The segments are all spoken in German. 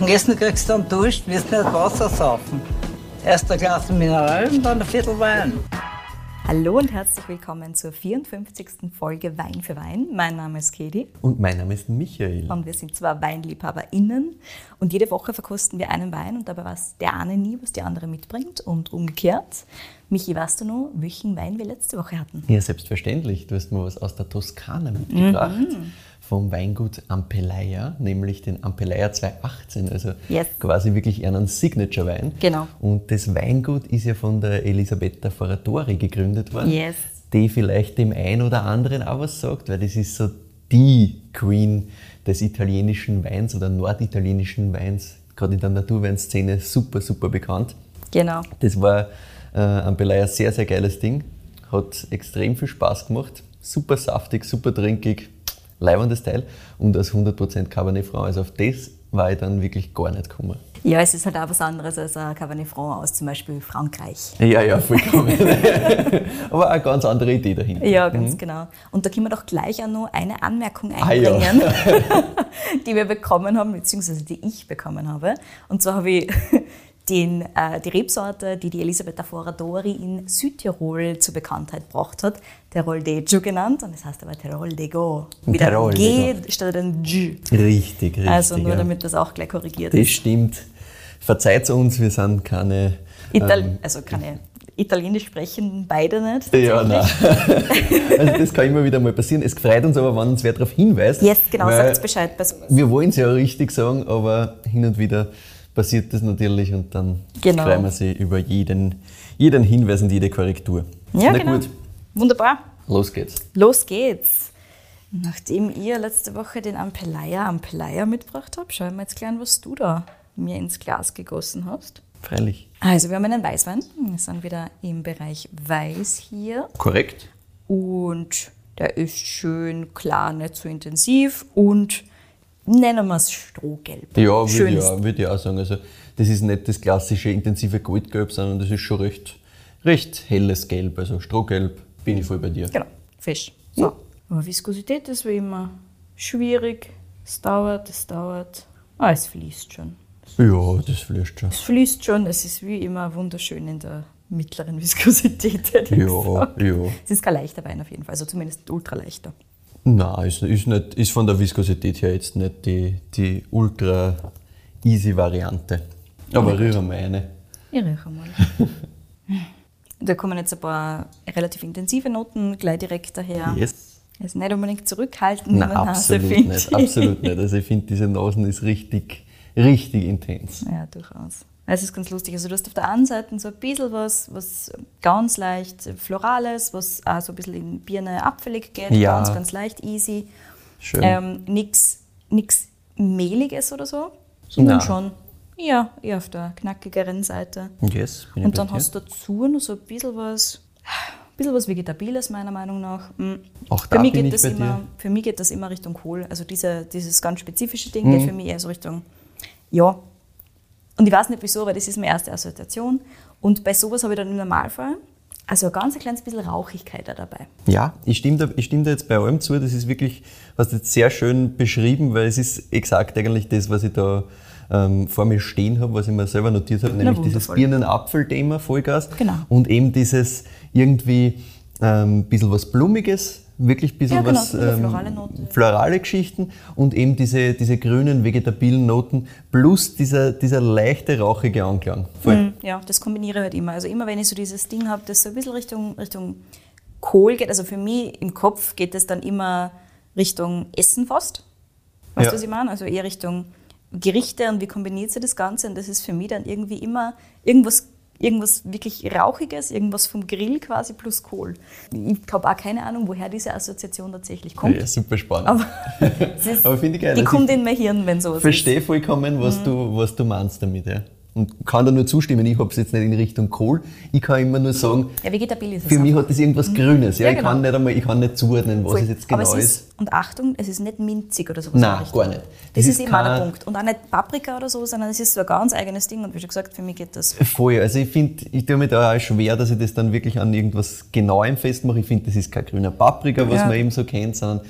Und Essen kriegst du dann Dusch, wirst nicht Wasser saufen. Erst ein Glas Mineral und dann ein Viertel Wein. Hallo und herzlich willkommen zur 54. Folge Wein für Wein. Mein Name ist Kedi. Und mein Name ist Michael. Und wir sind zwar WeinliebhaberInnen und jede Woche verkosten wir einen Wein und dabei weiß der eine nie, was die andere mitbringt und umgekehrt. Michi, weißt du noch, welchen Wein wir letzte Woche hatten? Ja, selbstverständlich. Du hast mir was aus der Toskana mitgebracht. Mhm. Vom Weingut Ampelaya, nämlich den Ampelaya 218, also yes. quasi wirklich einen Signature-Wein. Genau. Und das Weingut ist ja von der Elisabetta Foratori gegründet worden, yes. die vielleicht dem einen oder anderen auch was sagt, weil das ist so die Queen des italienischen Weins oder norditalienischen Weins, gerade in der Naturweinszene super, super bekannt. Genau. Das war äh, Ampelaya ein sehr, sehr geiles Ding. Hat extrem viel Spaß gemacht. Super saftig, super trinkig, leibendes Teil. Und als 100% Cabernet Franc. Also auf das war ich dann wirklich gar nicht gekommen. Ja, es ist halt auch was anderes als ein Cabernet Franc aus zum Beispiel Frankreich. Ja, ja, vollkommen. Aber eine ganz andere Idee dahinter. Ja, ganz mhm. genau. Und da können wir doch gleich auch noch eine Anmerkung einbringen, ah, ja. die wir bekommen haben, beziehungsweise die ich bekommen habe. Und zwar habe ich den, äh, die Rebsorte, die die Elisabetta Foradori in Südtirol zur Bekanntheit gebracht hat, Teroldeggio genannt. Und das heißt aber Teroldego. Mit einem G statt einem G. Richtig, richtig. Also nur ja. damit das auch gleich korrigiert das ist. Das stimmt. Verzeiht uns, wir sind keine... Ital ähm, also keine Italienisch sprechen beide nicht. Ja, nein. also das kann immer wieder mal passieren. Es freut uns aber, wenn uns wer darauf hinweist. Yes, genau, sagt Bescheid. Wir wollen es ja richtig sagen, aber hin und wieder passiert das natürlich und dann genau. freuen wir sich über jeden, jeden Hinweis und jede Korrektur. Ja, Na genau. gut. Wunderbar. Los geht's. Los geht's. Nachdem ihr letzte Woche den Ampelaya Ampelaya mitgebracht habt, schauen wir jetzt gleich an, was du da mir ins Glas gegossen hast. Freilich. Also wir haben einen Weißwein. Wir sind wieder im Bereich Weiß hier. Korrekt. Und der ist schön klar, nicht zu so intensiv und nennen wir es Strohgelb. Ja, würde ich, würd ich auch sagen. Also, das ist nicht das klassische intensive Goldgelb, sondern das ist schon recht, recht helles Gelb. Also Strohgelb bin ich voll bei dir. Genau, fesch. So. Ja. Aber Viskosität ist wie immer schwierig. Es dauert, es dauert. Ah, es fließt schon. Ja, das fließt schon. Es fließt schon. Es ist wie immer wunderschön in der mittleren Viskosität. Ja, ja. Es ist kein leichter Wein auf jeden Fall, also zumindest ultra leichter. Nein, ist, ist, nicht, ist von der Viskosität her jetzt nicht die, die ultra easy Variante. Aber ja, rühren wir eine. Ich rühre mal. da kommen jetzt ein paar relativ intensive Noten gleich direkt daher. Yes. Also nicht unbedingt zurückhalten Nein, absolut Nase, nicht, absolut nicht. Also ich finde, diese Nasen ist richtig, richtig intens. Ja, durchaus. Es ist ganz lustig. Also du hast auf der einen Seite so ein bisschen was, was ganz leicht Florales, was auch so ein bisschen in Birne abfällig geht, ja. ganz, ganz leicht, easy. Schön. Ähm, Nichts Mehliges oder so, sondern schon ja, eher auf der knackigeren Seite. Yes, Und dann hast du dazu noch so ein bisschen was, ein bisschen was Vegetabiles meiner Meinung nach. Mhm. Auch da für mich bin geht ich das bei immer, dir. Für mich geht das immer Richtung Kohl. Also diese, dieses ganz spezifische Ding Mhm. geht für mich eher so Richtung, ja, und ich weiß nicht wieso, weil das ist meine erste Assoziation. Und bei sowas habe ich dann im Normalfall also ein ganz kleines bisschen Rauchigkeit da dabei. Ja, ich stimme, da, ich stimme da jetzt bei allem zu. Das ist wirklich, du jetzt sehr schön beschrieben, weil es ist exakt eigentlich das, was ich da ähm, vor mir stehen habe, was ich mir selber notiert habe, nämlich dieses Birnen-Apfel-Thema, Vollgas. Genau. Und eben dieses irgendwie ein ähm, bisschen was Blumiges, wirklich ein bisschen Ja, genau, was eine florale florale Geschichten und eben diese, diese grünen vegetabilen Noten plus dieser, dieser leichte rauchige Anklang. Mhm, ja, das kombiniere ich halt immer. Also immer wenn ich so dieses Ding habe, das so ein bisschen Richtung, Richtung Kohl geht, also für mich im Kopf geht es dann immer Richtung Essen fast. Weißt du, Ja. was ich meine? Also eher Richtung Gerichte und wie kombiniert sie das Ganze. Und das ist für mich dann irgendwie immer irgendwas, irgendwas wirklich Rauchiges, irgendwas vom Grill quasi plus Kohl. Ich habe auch keine Ahnung, woher diese Assoziation tatsächlich kommt. Ja, super spannend. Aber, ist, Aber finde ich geil. die kommt in mein Hirn, wenn sowas Ich verstehe vollkommen, Mhm. was, du, was du meinst damit. Ja. Und kann da nur zustimmen, ich habe es jetzt nicht in Richtung Kohl. Ich kann immer nur sagen. Ja, für mich hat das irgendwas Grünes. Ja, Ja, ich, kann genau. nicht einmal, ich kann nicht zuordnen, was Voll. es jetzt genau es ist. ist. Und Achtung, es ist nicht minzig oder sowas. Nein, der gar nicht. Das, Das ist ist eben auch der kein- Punkt. Und auch nicht Paprika oder so, sondern es ist so ein ganz eigenes Ding. Und wie schon gesagt, für mich geht das. Voll. Also ich finde, ich tue mir da auch schwer, dass ich das dann wirklich an irgendwas Genauem festmache. Ich finde, das ist kein grüner Paprika, was man eben so kennt, sondern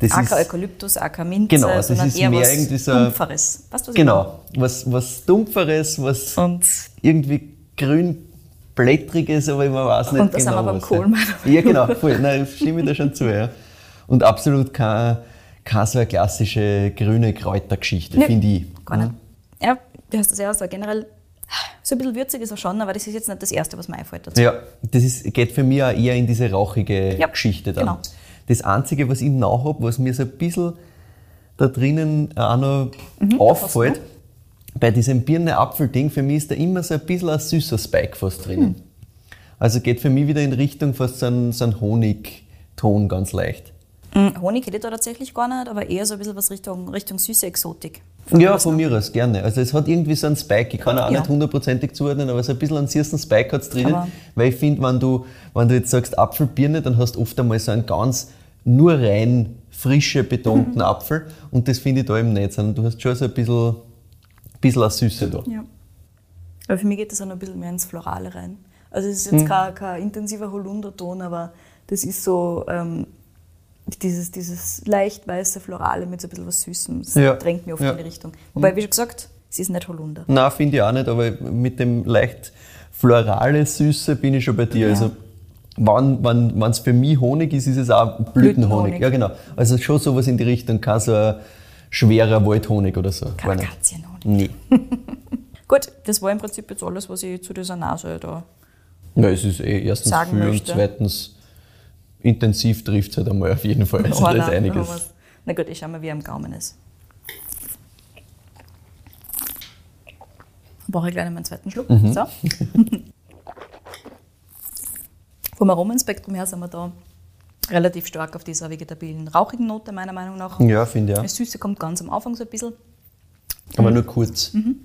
Das auch kein Eukalyptus, auch kein Minze, genau, das sondern ist eher mehr was irgendwie so Dumpferes. Weißt du, was genau, was, was Dumpferes, was und irgendwie grün blättriges, aber ich weiß nicht und das genau. Und das haben wir beim Kohl, Ja, genau, voll. Nein, stimme ich da schon zu, ja. Und absolut keine, keine so eine klassische grüne Kräutergeschichte, nee, finde ich. Gar nicht. Ja, du hast das ja auch so generell so ein bisschen würzig ist er schon, aber das ist jetzt nicht das Erste, was mir einfällt dazu. Ja, das ist, geht für mich auch eher in diese rauchige ja, Geschichte dann. Genau. Das Einzige, was ich noch habe, was mir so ein bisschen da drinnen auch noch mhm, auffällt, bei diesem Birne-Apfel-Ding, für mich ist da immer so ein bisschen ein süßer Spike fast drinnen. Mhm. Also geht für mich wieder in Richtung fast so ein, so ein Honigton ganz leicht. Mhm, Honig hätte ich da tatsächlich gar nicht, aber eher so ein bisschen was Richtung, Richtung süße Exotik. Ja, von mir aus, gerne. Also es hat irgendwie so einen Spike, ich kann auch ja. nicht hundertprozentig zuordnen, aber so ein bisschen einen süßen Spike hat es drinnen. Aber weil ich finde, wenn du, wenn du jetzt sagst Apfelbirne, dann hast du oft einmal so einen ganz nur rein frische betonten mhm. Apfel und das finde ich da eben nicht, sondern du hast schon so ein bisschen, bisschen eine Süße da. Ja. Aber für mich geht das auch noch ein bisschen mehr ins Florale rein. Also es ist jetzt mhm. kein, kein intensiver Holunderton, aber das ist so ähm, dieses, dieses leicht weiße Florale mit so ein bisschen was Süßem. Das ja. drängt mich oft ja. in die Richtung. Wobei, wie schon gesagt, es ist nicht Holunder. Nein, finde ich auch nicht, aber mit dem leicht florale Süße bin ich schon bei dir. Ja. Also wenn es für mich Honig ist, ist es auch Blütenhonig. Blütenhonig. Ja, genau. Also schon sowas in die Richtung, kein so ein schwerer Waldhonig oder so. Kein Akazienhonig. Nee. Gut, das war im Prinzip jetzt alles, was ich zu dieser Nase da ja, es ist eh erstens sagen viel möchte. und zweitens intensiv trifft es halt einmal auf jeden Fall. Also da ist einiges. Na gut, ich schau mal, wie er am Gaumen ist. Brauche ich gleich meinen zweiten Schluck. Mhm. So. Vom Aromenspektrum her sind wir da relativ stark auf dieser vegetabilen, rauchigen Note, meiner Meinung nach. Ja, finde ich. Ja. Das Süße kommt ganz am Anfang so ein bisschen. Aber mhm. nur kurz. Mhm.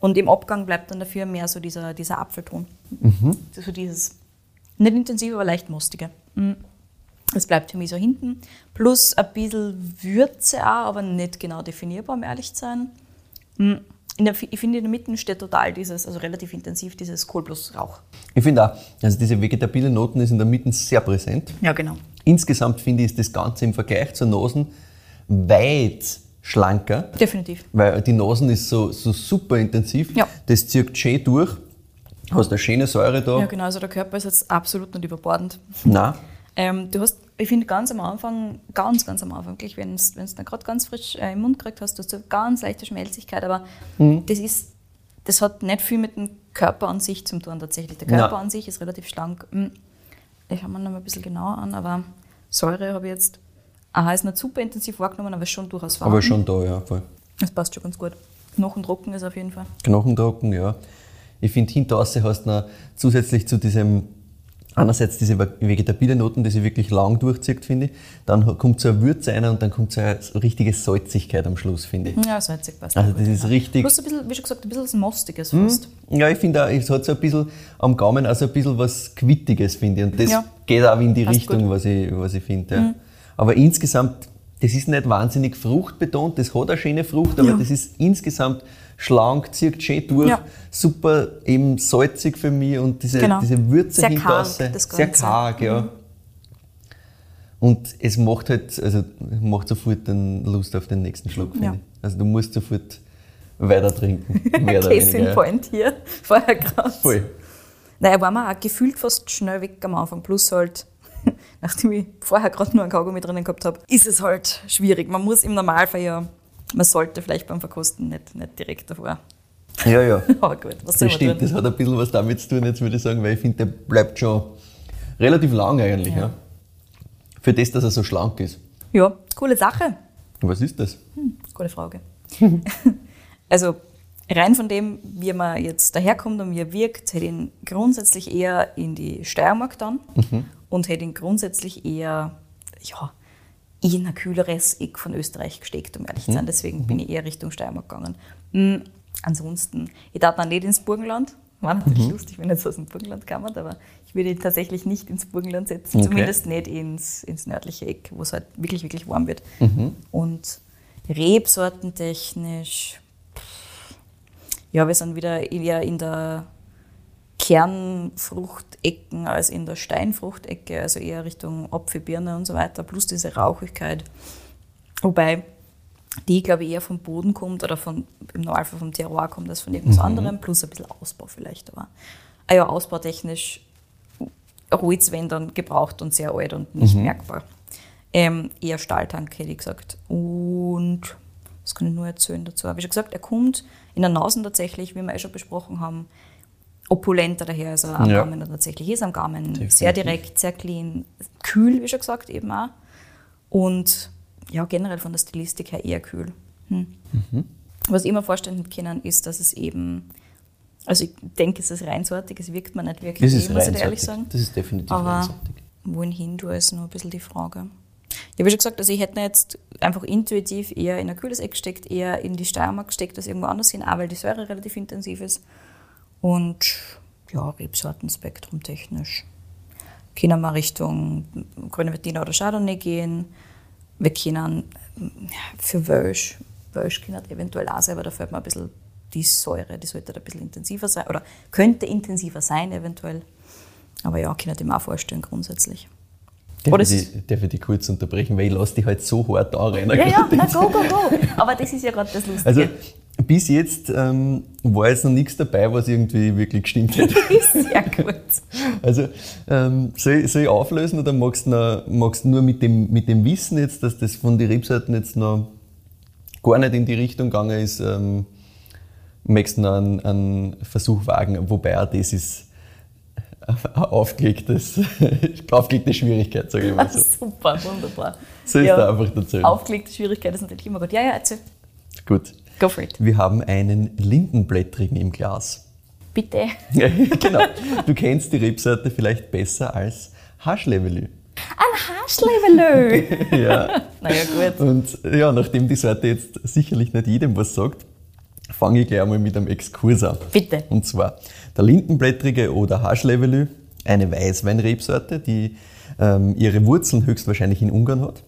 Und im Abgang bleibt dann dafür mehr so dieser, dieser Apfelton. Mhm. So dieses, nicht intensiv, aber leicht mustige. Das bleibt für mich so hinten. Plus ein bisschen Würze auch, aber nicht genau definierbar, um ehrlich zu sein. Mhm. Der, ich finde, in der Mitte steht total dieses, also relativ intensiv, dieses Kohl plus Rauch. Ich finde auch, also diese vegetabile Noten ist in der Mitte sehr präsent. Ja, genau. Insgesamt finde ich, ist das Ganze im Vergleich zur Nosen weit schlanker. Definitiv. Weil die Nosen ist so, so super intensiv. Ja. Das zieht schön durch. Hast eine schöne Säure da. Ja, genau. Also der Körper ist jetzt absolut nicht überbordend. Nein. Ähm, du hast, ich finde, ganz am Anfang, ganz, ganz am Anfang, wirklich, wenn du es dann gerade ganz frisch äh, im Mund gekriegt hast, hast du eine ganz leichte Schmelzigkeit, aber mhm. das ist, das hat nicht viel mit dem Körper an sich zu tun tatsächlich. Der Körper Nein. an sich ist relativ schlank. Hm, ich schaue mir noch mal ein bisschen genauer an, aber Säure habe ich jetzt, aha, ist nicht super intensiv wahrgenommen, aber ist schon durchaus vorhanden. Aber schon da, ja, voll. Das passt schon ganz gut. Knochentrocken ist auf jeden Fall. Knochentrocken, ja. Ich finde, hinter hast du noch zusätzlich zu diesem einerseits diese vegetabile Noten, die sich wirklich lang durchzieht, finde ich. Dann kommt so eine Würze rein und dann kommt so eine richtige Salzigkeit am Schluss, finde ich. Ja, salzig passt. Also das ist ja. richtig. Plus ein bisschen, wie schon gesagt, ein bisschen was Mostiges fast. Hm? Ja, ich finde auch, es hat so ein bisschen am Gaumen also ein bisschen was Quittiges, finde ich. Und das ja. geht auch in die passt Richtung, was ich, was ich finde. Ja. Mhm. Aber insgesamt, das ist nicht wahnsinnig fruchtbetont, das hat eine schöne Frucht, aber ja. das ist insgesamt schlank, zieht schön durch, ja. super eben salzig für mich und diese, genau. diese Würze sehr karg, sehr karg, ja. Mhm. Und es macht halt, also macht sofort dann Lust auf den nächsten Schluck, finde ja. ich. Also du musst sofort weiter trinken. Mehr oder Case in point hier, vorher gerade. Voll. Naja, war mir auch gefühlt fast schnell weg am Anfang. Plus halt, nachdem ich vorher gerade nur einen Kaugummi drinnen gehabt habe, ist es halt schwierig. Man muss im Normalfall ja man sollte vielleicht beim Verkosten nicht, nicht direkt davor. Ja, ja. Aber gut, was das stimmt, das hat ein bisschen was damit zu tun, jetzt würde ich sagen, weil ich finde, der bleibt schon relativ lang eigentlich. Ja. ja. Für das, dass er so schlank ist. Ja, coole Sache. Was ist das? Hm, gute Frage. also rein von dem, wie man jetzt daherkommt und wie er wirkt, hätte ich ihn grundsätzlich eher in die Steiermark dann mhm. Und hätte ihn grundsätzlich eher, ja, in ein kühleres Eck von Österreich gesteckt, um ehrlich zu sein. Mhm. Deswegen bin ich eher Richtung Steiermark gegangen. Mhm. Ansonsten, ich darf dann nicht ins Burgenland. War natürlich mhm. lustig, wenn jetzt aus dem Burgenland kam, aber ich würde ihn tatsächlich nicht ins Burgenland setzen, okay. zumindest nicht ins, ins nördliche Eck, wo es halt wirklich, wirklich warm wird. Mhm. Und Rebsortentechnisch, ja, wir sind wieder eher in der Kernfruchtecken als in der Steinfruchtecke, also eher Richtung Apfel, Birne und so weiter, plus diese Rauchigkeit. Wobei die, glaube ich, eher vom Boden kommt oder von, im Normalfall vom Terroir kommt als von irgendwas mhm. anderem, plus ein bisschen Ausbau vielleicht. Aber ah ja, ausbautechnisch Holz, wenn dann gebraucht und sehr alt und nicht mhm. merkbar. Ähm, eher Stahltank, hätte ich gesagt. Und was kann ich nur erzählen dazu? Habe ich schon gesagt, er kommt in der Nasen tatsächlich, wie wir eh schon besprochen haben, opulenter daher, also am ja. Gaumen tatsächlich ist am Gaumen. Definitiv. Sehr direkt, sehr clean, kühl, wie schon gesagt, eben auch. Und ja, generell von der Stilistik her eher kühl. Hm. Mhm. Was ich mir vorstellen kann, ist, dass es eben, also ich denke, es ist reinsortig, es wirkt mir nicht wirklich, das ist muss ich ehrlich sagen. Das ist definitiv Aber reinsortig. Wohin du ist nur ein bisschen die Frage. Ich habe schon gesagt, also ich hätte jetzt einfach intuitiv eher in ein kühles Eck gesteckt, eher in die Steiermark gesteckt als irgendwo anders hin, auch weil die Säure relativ intensiv ist. Und ja, Rebsortenspektrum technisch. Können wir Richtung Grüne Wettiner oder Chardonnay gehen. Wir können für Welsch, Welsch können eventuell auch sein, aber da fällt mir ein bisschen die Säure, die sollte ein bisschen intensiver sein oder könnte intensiver sein eventuell. Aber ja, kann ich mir auch vorstellen grundsätzlich. Darf, ich, die, darf ich dich kurz unterbrechen, weil ich lasse dich halt so hart da rein. Ja, ja, na go, go, go. Aber das ist ja gerade das Lustige. Also, bis jetzt ähm, war jetzt noch nichts dabei, was irgendwie wirklich gestimmt hätte. Sehr gut. Also, ähm, soll, soll, ich auflösen oder magst du, noch, magst du nur mit dem, mit dem Wissen jetzt, dass das von den Rebseiten jetzt noch gar nicht in die Richtung gegangen ist, ähm, möchtest du noch einen, einen Versuch wagen? Wobei auch das ist aufgelegtes, aufgelegte Schwierigkeit, sage ich mal so. Super, wunderbar. So ist ja, da einfach dazu. Aufgelegte Schwierigkeit ist natürlich immer gut. Ja, ja, erzähl. Gut. Go for it. Wir haben einen Lindenblättrigen im Glas. Bitte. genau. Du kennst die Rebsorte vielleicht besser als Haschlevelü. Ein Haschlevelü! ja. naja, gut. Und ja, nachdem die Sorte jetzt sicherlich nicht jedem was sagt, fange ich gleich einmal mit einem Exkurs an. Bitte. Und zwar der Lindenblättrige oder Haschlevelü, eine Weißweinrebsorte, die ähm, ihre Wurzeln höchstwahrscheinlich in Ungarn hat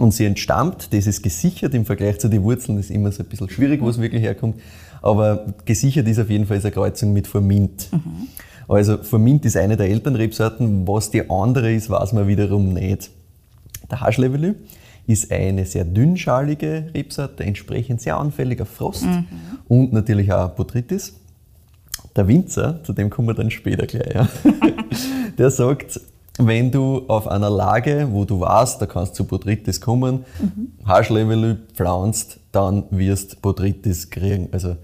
und sie entstammt, das ist gesichert im Vergleich zu den Wurzeln, das ist immer so ein bisschen schwierig, wo es wirklich herkommt, aber gesichert ist auf jeden Fall eine Kreuzung mit Formint. Mhm. Also Formint ist eine der Elternrebsorten, was die andere ist, weiß man wiederum nicht. Der Haschlevelü ist eine sehr dünnschalige Rebsorte, entsprechend sehr anfällig auf Frost mhm. und natürlich auch Botrytis. Der Winzer, zu dem kommen wir dann später gleich, ja, der sagt, wenn du auf einer Lage, wo du weißt, da kannst du zu Botrytis kommen, mhm. Haarschlevelü pflanzt, dann wirst Botrytis kriegen. Also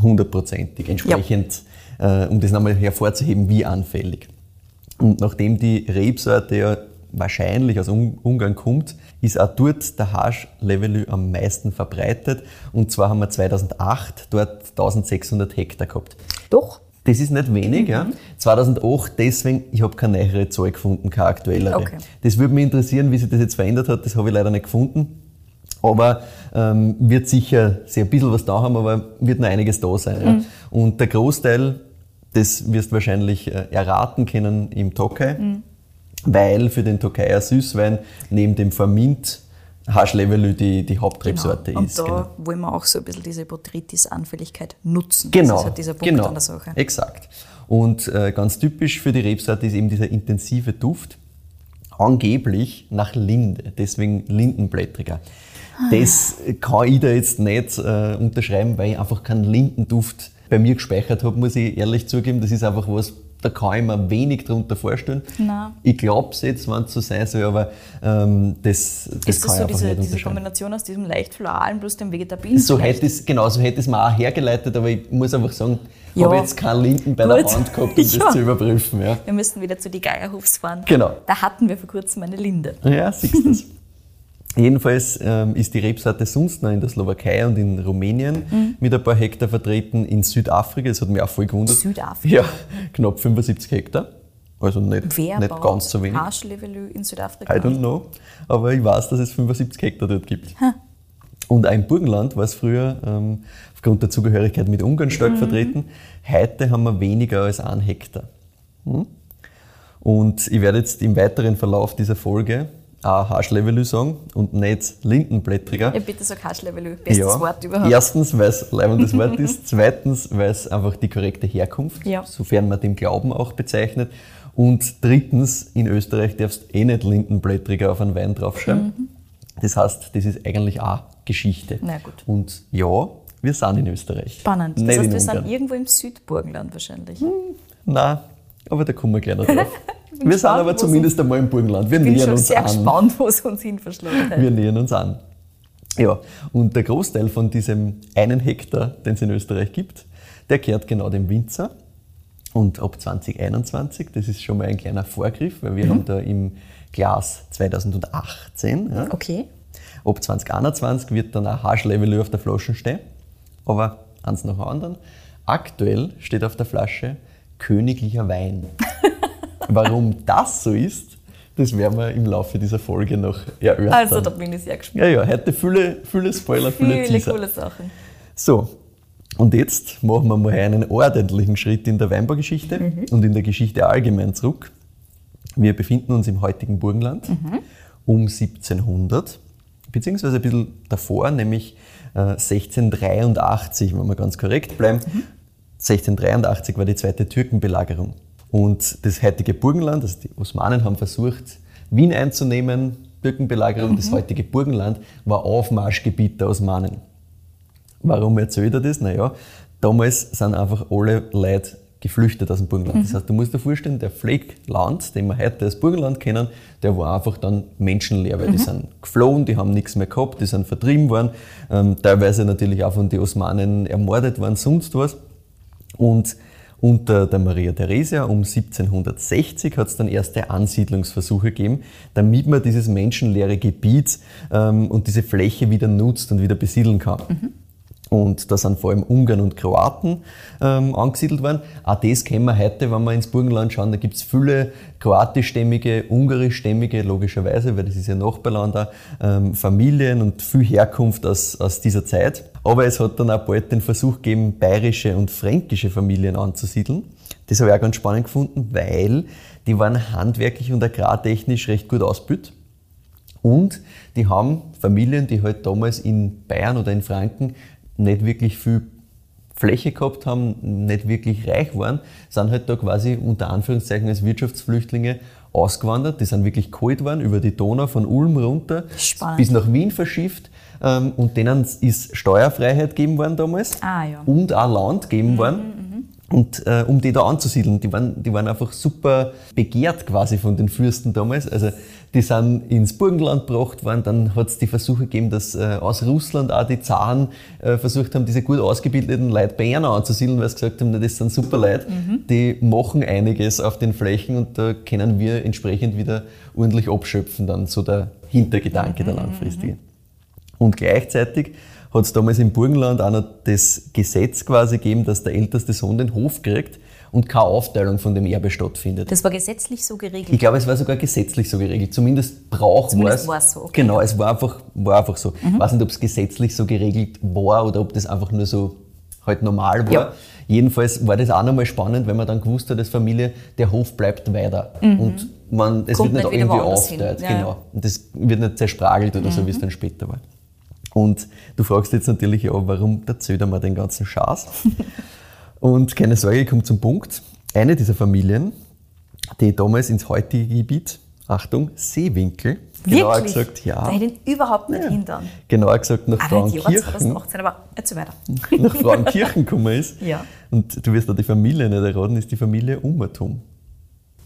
hundertprozentig. Entsprechend, ja. äh, um das nochmal hervorzuheben, wie anfällig. Und nachdem die Rebsorte ja wahrscheinlich aus Ungarn kommt, ist auch dort der Haschlevelü am meisten verbreitet. Und zwar haben wir 2008 dort 1600 Hektar gehabt. Doch? Das ist nicht wenig. Mhm. Ja. 2008, deswegen, ich habe keine nähere Zahl gefunden, keine aktuellere. Okay. Das würde mich interessieren, wie sich das jetzt verändert hat, das habe ich leider nicht gefunden. Aber ähm, wird sicher sehr ein bisschen was da haben, aber wird noch einiges da sein. Ja. Mhm. Und der Großteil, das wirst du wahrscheinlich äh, erraten können im Tokai, mhm. weil für den Tokaier Süßwein neben dem Vermint Haschlevelü die, die Hauptrebsorte genau. ist. Und da genau. wollen wir auch so ein bisschen diese Botrytis-Anfälligkeit nutzen. Genau. Das ist halt dieser Punkt genau. an der Sache. Exakt. Und äh, ganz typisch für die Rebsorte ist eben dieser intensive Duft. Angeblich nach Linde, deswegen Lindenblättriger. Das kann ich da jetzt nicht äh, unterschreiben, weil ich einfach keinen Lindenduft bei mir gespeichert habe, muss ich ehrlich zugeben. Das ist einfach was, da kann ich mir wenig darunter vorstellen. Nein. Ich glaube es jetzt, wenn es so sein soll, aber ähm, das, das, ist das kann so ich diese, diese Kombination aus diesem leicht floralen plus dem vegetabilen? So hätte es, genau, so hätte es mir auch hergeleitet, aber ich muss einfach sagen, ich ja. habe jetzt keinen Linken bei Gut. der Hand gehabt, um ja. das zu überprüfen. Ja. Wir müssten wieder zu die Geierhofs fahren. Genau. Da hatten wir vor kurzem eine Linde. Ja, siehst du das. Jedenfalls ähm, ist die Rebsorte sonst noch in der Slowakei und in Rumänien mhm. mit ein paar Hektar vertreten. In Südafrika, das hat mich auch voll gewundert. Südafrika? Ja, knapp 75 Hektar. Also nicht, Wer nicht ganz so wenig. Arschlevelü in Südafrika? I don't know. Aber ich weiß, dass es 75 Hektar dort gibt. Ha. Und auch im Burgenland war es früher ähm, aufgrund der Zugehörigkeit mit Ungarn stark mhm. vertreten. Heute haben wir weniger als einen Hektar. Hm? Und ich werde jetzt im weiteren Verlauf dieser Folge auch Haschlevelü sagen und nicht Lindenblättriger. Ja, bitte sag Haschlevelü, bestes ja. Wort überhaupt. Erstens, weil es leibendes Wort ist. Zweitens, weil es einfach die korrekte Herkunft, ja. sofern man dem Glauben auch bezeichnet. Und drittens, in Österreich darfst du eh nicht Lindenblättriger auf einen Wein draufschreiben. Mhm. Das heißt, das ist eigentlich auch Geschichte. Na gut. Und ja, wir sind in Österreich. Spannend. Das Nicht heißt, wir sind irgendwo im Südburgenland wahrscheinlich. Nein, aber da kommen wir gleich noch drauf. wir sind aber zumindest einmal im Burgenland. Wir Ich bin nähern schon uns sehr an. gespannt, wo es uns hin verschlägt. Wir nähern uns an. Ja, und der Großteil von diesem einen Hektar, den es in Österreich gibt, der gehört genau dem Winzer. Und ab 2021, das ist schon mal ein kleiner Vorgriff, weil wir Mhm. haben da im Glas 2018. Ja. Okay. Ab 2021 wird dann ein Haarschlevel auf der Flasche stehen. Aber eins nach dem anderen. Aktuell steht auf der Flasche königlicher Wein. Warum das so ist, das werden wir im Laufe dieser Folge noch erörtern. Also da bin ich sehr gespannt. ja, ja, heute viele, viele Spoiler, viele, Viele coole Sachen. So, und jetzt machen wir mal einen ordentlichen Schritt in der Weinbaugeschichte Mhm. und in der Geschichte allgemein zurück. Wir befinden uns im heutigen Burgenland um 1700, beziehungsweise ein bisschen davor, nämlich äh, 1683, wenn wir ganz korrekt bleiben. 1683 war die zweite Türkenbelagerung. Und das heutige Burgenland, also die Osmanen haben versucht, Wien einzunehmen, Türkenbelagerung, das heutige Burgenland war Aufmarschgebiet der Osmanen. Warum erzählt er das? Naja, damals sind einfach alle Leute geflüchtet aus dem Burgenland. Das heißt, du musst dir vorstellen, der Pflegland, den wir heute als Burgenland kennen, der war einfach dann menschenleer, weil die sind geflohen, die haben nichts mehr gehabt, die sind vertrieben worden, ähm, teilweise natürlich auch von den Osmanen ermordet worden, sonst was. Und unter der Maria Theresia um 1760 hat es dann erste Ansiedlungsversuche gegeben, damit man dieses menschenleere Gebiet ähm, und diese Fläche wieder nutzt und wieder besiedeln kann. Und da sind vor allem Ungarn und Kroaten ähm, angesiedelt worden. Auch das kennen wir heute, wenn wir ins Burgenland schauen. Da gibt es viele kroatischstämmige, ungarischstämmige, logischerweise, weil das ist ja Nachbarland auch, ähm, Familien und viel Herkunft aus, aus dieser Zeit. Aber es hat dann auch bald den Versuch gegeben, bayerische und fränkische Familien anzusiedeln. Das habe ich auch ganz spannend gefunden, weil die waren handwerklich und agrartechnisch recht gut ausgebildet. Und die haben Familien, die halt damals in Bayern oder in Franken nicht wirklich viel Fläche gehabt haben, nicht wirklich reich waren, sind halt da quasi unter Anführungszeichen als Wirtschaftsflüchtlinge ausgewandert. Die sind wirklich geholt worden über die Donau von Ulm runter Spannend. bis nach Wien verschifft. Ähm, Und denen ist Steuerfreiheit gegeben worden damals Ah, ja. und auch Land gegeben worden. Und äh, um die da anzusiedeln, die waren, die waren einfach super begehrt quasi von den Fürsten damals. Also die sind ins Burgenland gebracht worden, dann hat es die Versuche gegeben, dass äh, aus Russland auch die Zaren äh, versucht haben, diese gut ausgebildeten Leute ihnen anzusiedeln, weil sie gesagt haben, na, das sind super Leute, die machen einiges auf den Flächen und da können wir entsprechend wieder ordentlich abschöpfen, dann so der Hintergedanke, der langfristige. Und gleichzeitig hat es damals im Burgenland auch noch das Gesetz quasi gegeben, dass der älteste Sohn den Hof kriegt und keine Aufteilung von dem Erbe stattfindet. Das war gesetzlich so geregelt. Ich glaube, es war sogar gesetzlich so geregelt. Zumindest Brauch Zumindest war war's es. so, okay. Genau, es war einfach, war einfach so. Ich weiß nicht, ob es gesetzlich so geregelt war oder ob das einfach nur so halt normal war. Ja. Jedenfalls war das auch nochmal spannend, weil man dann gewusst hat, als Familie, der Hof bleibt weiter. Und man, es Kommt wird nicht, nicht irgendwie aufteilt. Ja, genau. Und das wird nicht zerspragelt oder so, wie es dann später war. Und du fragst jetzt natürlich, ja, warum erzählt er mir den ganzen Schaß? Und keine Sorge, ich komme zum Punkt. Eine dieser Familien, die damals ins heutige Gebiet, Achtung, Seewinkel, genauer Wirklich? gesagt, ja, Da hätte ich überhaupt nicht hindern. genauer gesagt nach Jahr Frauenkirchen, 2018, aber erzähl weiter. nach Frauenkirchen gekommen ist. Ja. Und du wirst da die Familie nicht erraten, ist die Familie Ummertum.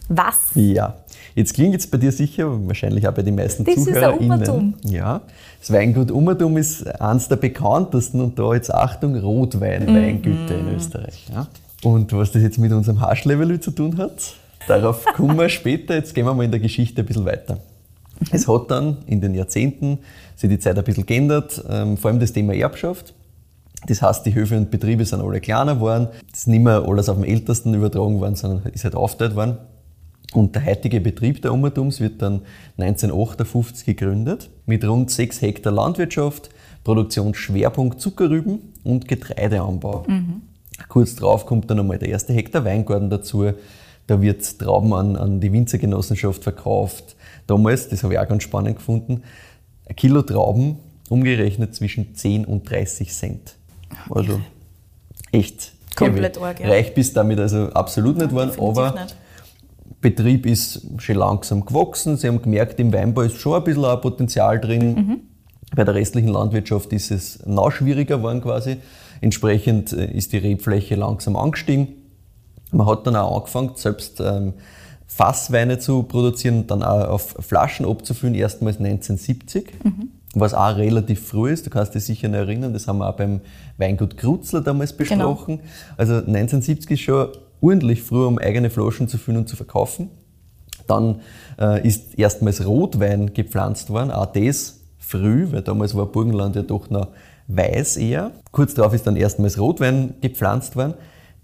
Was? Ja, jetzt klingt jetzt bei dir sicher, wahrscheinlich auch bei den meisten Das ist ein ZuhörerInnen. Ummertum. Ja, das Weingut Ummertum ist eines der bekanntesten und da jetzt Achtung, Rotwein-Weingüter Mhm. in Österreich. Ja. Und was das jetzt mit unserem Haschlevel zu tun hat, darauf kommen wir später. Jetzt gehen wir mal in der Geschichte ein bisschen weiter. Es hat dann in den Jahrzehnten sich die Zeit ein bisschen geändert, ähm, vor allem das Thema Erbschaft. Das heißt, die Höfe und Betriebe sind alle kleiner geworden. Es ist nicht mehr alles auf den Ältesten übertragen worden, sondern ist halt aufgeteilt worden. Und der heutige Betrieb der Ummertums wird dann 1958 gegründet mit rund 6 Hektar Landwirtschaft, Produktionsschwerpunkt Zuckerrüben und Getreideanbau. Kurz drauf kommt dann einmal der erste Hektar Weingarten dazu. Da wird Trauben an, an die Winzergenossenschaft verkauft. Damals, das habe ich auch ganz spannend gefunden, ein Kilo Trauben umgerechnet zwischen 10 und 30 Cent. Also echt Komplett arg, ja. Reich bist damit also absolut nicht geworden, aber nicht. Betrieb ist schon langsam gewachsen. Sie haben gemerkt, im Weinbau ist schon ein bisschen ein Potenzial drin. Mhm. Bei der restlichen Landwirtschaft ist es noch schwieriger geworden quasi. Entsprechend äh, ist die Rebfläche langsam angestiegen. Man hat dann auch angefangen, selbst ähm, Fassweine zu produzieren und dann auch auf Flaschen abzufüllen, erstmals 1970. Mhm. Was auch relativ früh ist, du kannst dich sicher noch erinnern, das haben wir auch beim Weingut Krutzler damals genau. besprochen. Genau. Also 1970 ist schon ordentlich früh, um eigene Flaschen zu füllen und zu verkaufen. Dann äh, ist erstmals Rotwein gepflanzt worden, auch das früh, weil damals war Burgenland ja doch noch weiß eher. Kurz darauf ist dann erstmals Rotwein gepflanzt worden.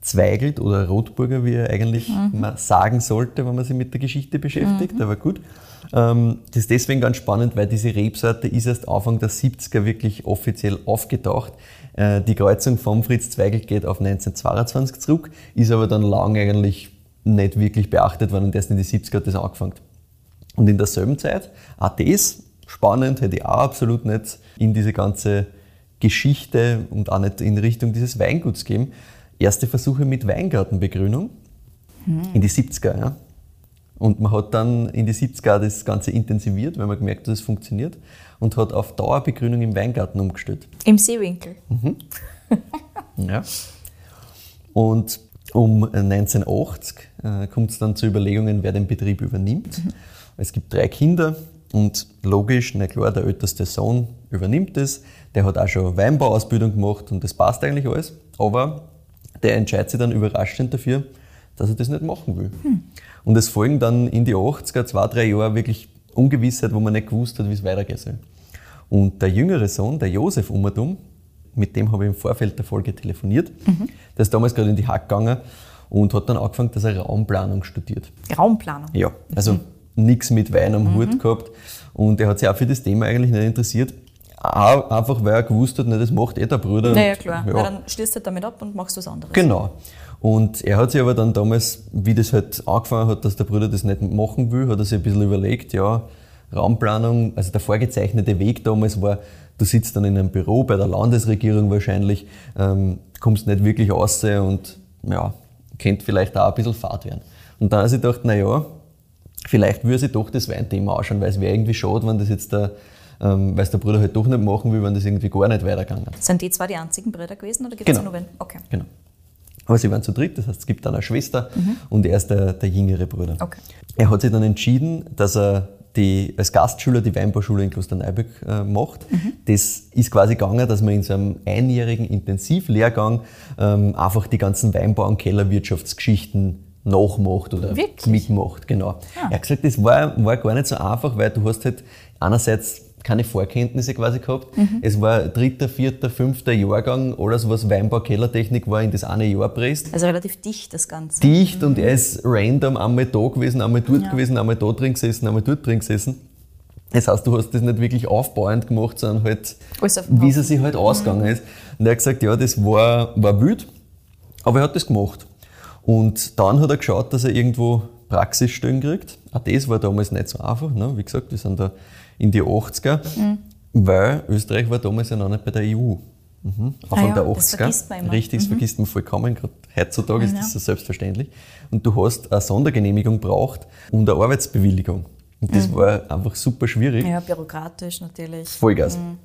Zweigelt oder Rotburger, wie er eigentlich mhm. sagen sollte, wenn man sich mit der Geschichte beschäftigt, mhm. aber gut. Ähm, das ist deswegen ganz spannend, weil diese Rebsorte ist erst Anfang der 70er wirklich offiziell aufgetaucht. Äh, die Kreuzung vom Fritz Zweigelt geht auf 1922 zurück, ist aber dann lang eigentlich nicht wirklich beachtet worden und erst in die 70er hat das angefangen. Und in derselben Zeit, das, spannend, hätte ich auch absolut nicht in diese ganze Geschichte und auch nicht in Richtung dieses Weinguts geben. Erste Versuche mit Weingartenbegrünung hm. in die 70er. Ja. Und man hat dann in die 70er das Ganze intensiviert, weil man gemerkt hat, dass es funktioniert und hat auf Dauerbegrünung im Weingarten umgestellt. Im Seewinkel. Mhm. ja. Und um 1980 äh, kommt es dann zu Überlegungen, wer den Betrieb übernimmt. Mhm. Es gibt drei Kinder und logisch, na klar, der älteste Sohn übernimmt es. Der hat auch schon Weinbauausbildung gemacht und das passt eigentlich alles. Aber der entscheidet sich dann überraschend dafür, dass er das nicht machen will. Hm. Und es folgen dann in die 80er, zwei, drei Jahre wirklich Ungewissheit, wo man nicht gewusst hat, wie es weitergehen soll. Und der jüngere Sohn, der Josef Ummertum, mit dem habe ich im Vorfeld der Folge telefoniert, mhm. der ist damals gerade in die Hack gegangen und hat dann angefangen, dass er Raumplanung studiert. Raumplanung? Ja, also mhm. nichts mit Wein am mhm. Hut gehabt. Und er hat sich auch für das Thema eigentlich nicht interessiert. Auch einfach, weil er gewusst hat, das macht eh der Bruder. Naja, klar. Ja. dann schließt du damit ab und machst was anderes. Genau. Und er hat sich aber dann damals, wie das halt angefangen hat, dass der Bruder das nicht machen will, hat er sich ein bisschen überlegt, ja, Raumplanung, also der vorgezeichnete Weg damals war, du sitzt dann in einem Büro bei der Landesregierung wahrscheinlich, ähm, kommst nicht wirklich raus und ja, könnte vielleicht auch ein bisschen Fahrt werden. Und dann habe ich gedacht, naja, vielleicht würde sich doch das Weinthema anschauen, weil es wäre irgendwie schade, wenn das jetzt der, ähm, weil es der Bruder halt doch nicht machen will, wenn das irgendwie gar nicht weitergegangen ist. Sind die zwei die einzigen Brüder gewesen oder gibt es genau. noch wen? Okay. Genau. Aber sie waren zu dritt, das heißt, es gibt dann eine Schwester mhm. und er ist der, der jüngere Bruder. Okay. Er hat sich dann entschieden, dass er die, als Gastschüler die Weinbauschule in Klosterneuburg äh, macht. Mhm. Das ist quasi gegangen, dass man in so einem einjährigen Intensivlehrgang ähm, einfach die ganzen Weinbau- und Kellerwirtschaftsgeschichten nachmacht oder Wirklich? mitmacht. Genau. Ah. Er hat gesagt, das war, war gar nicht so einfach, weil du hast halt einerseits keine Vorkenntnisse quasi gehabt. Mhm. Es war dritter, vierter, fünfter Jahrgang, alles was Weinbau, Kellertechnik war, in das eine Jahr presst. Also relativ dicht das Ganze. Dicht mhm. und er ist random einmal da gewesen, einmal dort ja. gewesen, einmal da drin gesessen, einmal dort drin gesessen. Das heißt, du hast das nicht wirklich aufbauend gemacht, sondern halt, wie es sich halt ausgegangen mhm. ist. Und er hat gesagt, ja, das war, war wild, aber er hat das gemacht. Und dann hat er geschaut, dass er irgendwo Praxisstellen kriegt. Auch das war damals nicht so einfach. Ne? Wie gesagt, wir sind da in die 80er, mhm. weil Österreich war damals ja noch nicht bei der EU. Mhm. Anfang ah ja, der 80er. Das vergisst man immer. Richtig, das mhm. vergisst man vollkommen. Gerade heutzutage ist das so selbstverständlich. Und du hast eine Sondergenehmigung braucht und eine Arbeitsbewilligung. Und das mhm. war einfach super schwierig. Ja, bürokratisch natürlich. Vollgas. Mhm.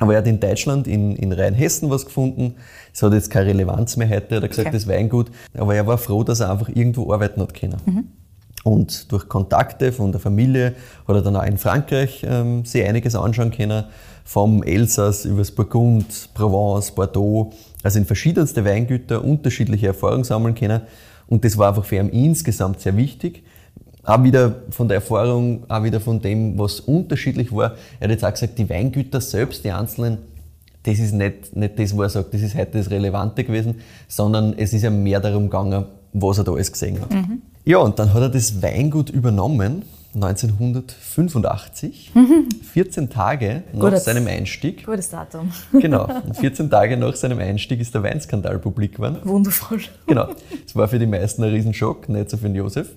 Aber er hat in Deutschland, in, in Rheinhessen was gefunden. Es hat jetzt keine Relevanz mehr heute, hat er gesagt, okay. das Weingut. Aber er war froh, dass er einfach irgendwo arbeiten hat können. Und durch Kontakte von der Familie hat er dann auch in Frankreich ähm, sich einiges anschauen können. Vom Elsass über das Burgund, Provence, Bordeaux, also in verschiedenste Weingüter unterschiedliche Erfahrungen sammeln können. Und das war einfach für ihn insgesamt sehr wichtig. Auch wieder von der Erfahrung, auch wieder von dem, was unterschiedlich war. Er hat jetzt auch gesagt, die Weingüter selbst, die einzelnen, das ist nicht, nicht das, wo er sagt, das ist heute das Relevante gewesen, sondern es ist ja mehr darum gegangen, was er da alles gesehen hat. Mhm. Ja, und dann hat er das Weingut übernommen, 1985, 14 Tage nach Gutes, seinem Einstieg. Gutes Datum. Genau, 14 Tage nach seinem Einstieg ist der Weinskandal publik geworden. Wundervoll. Genau, es war für die meisten ein Riesenschock, nicht so für den Josef.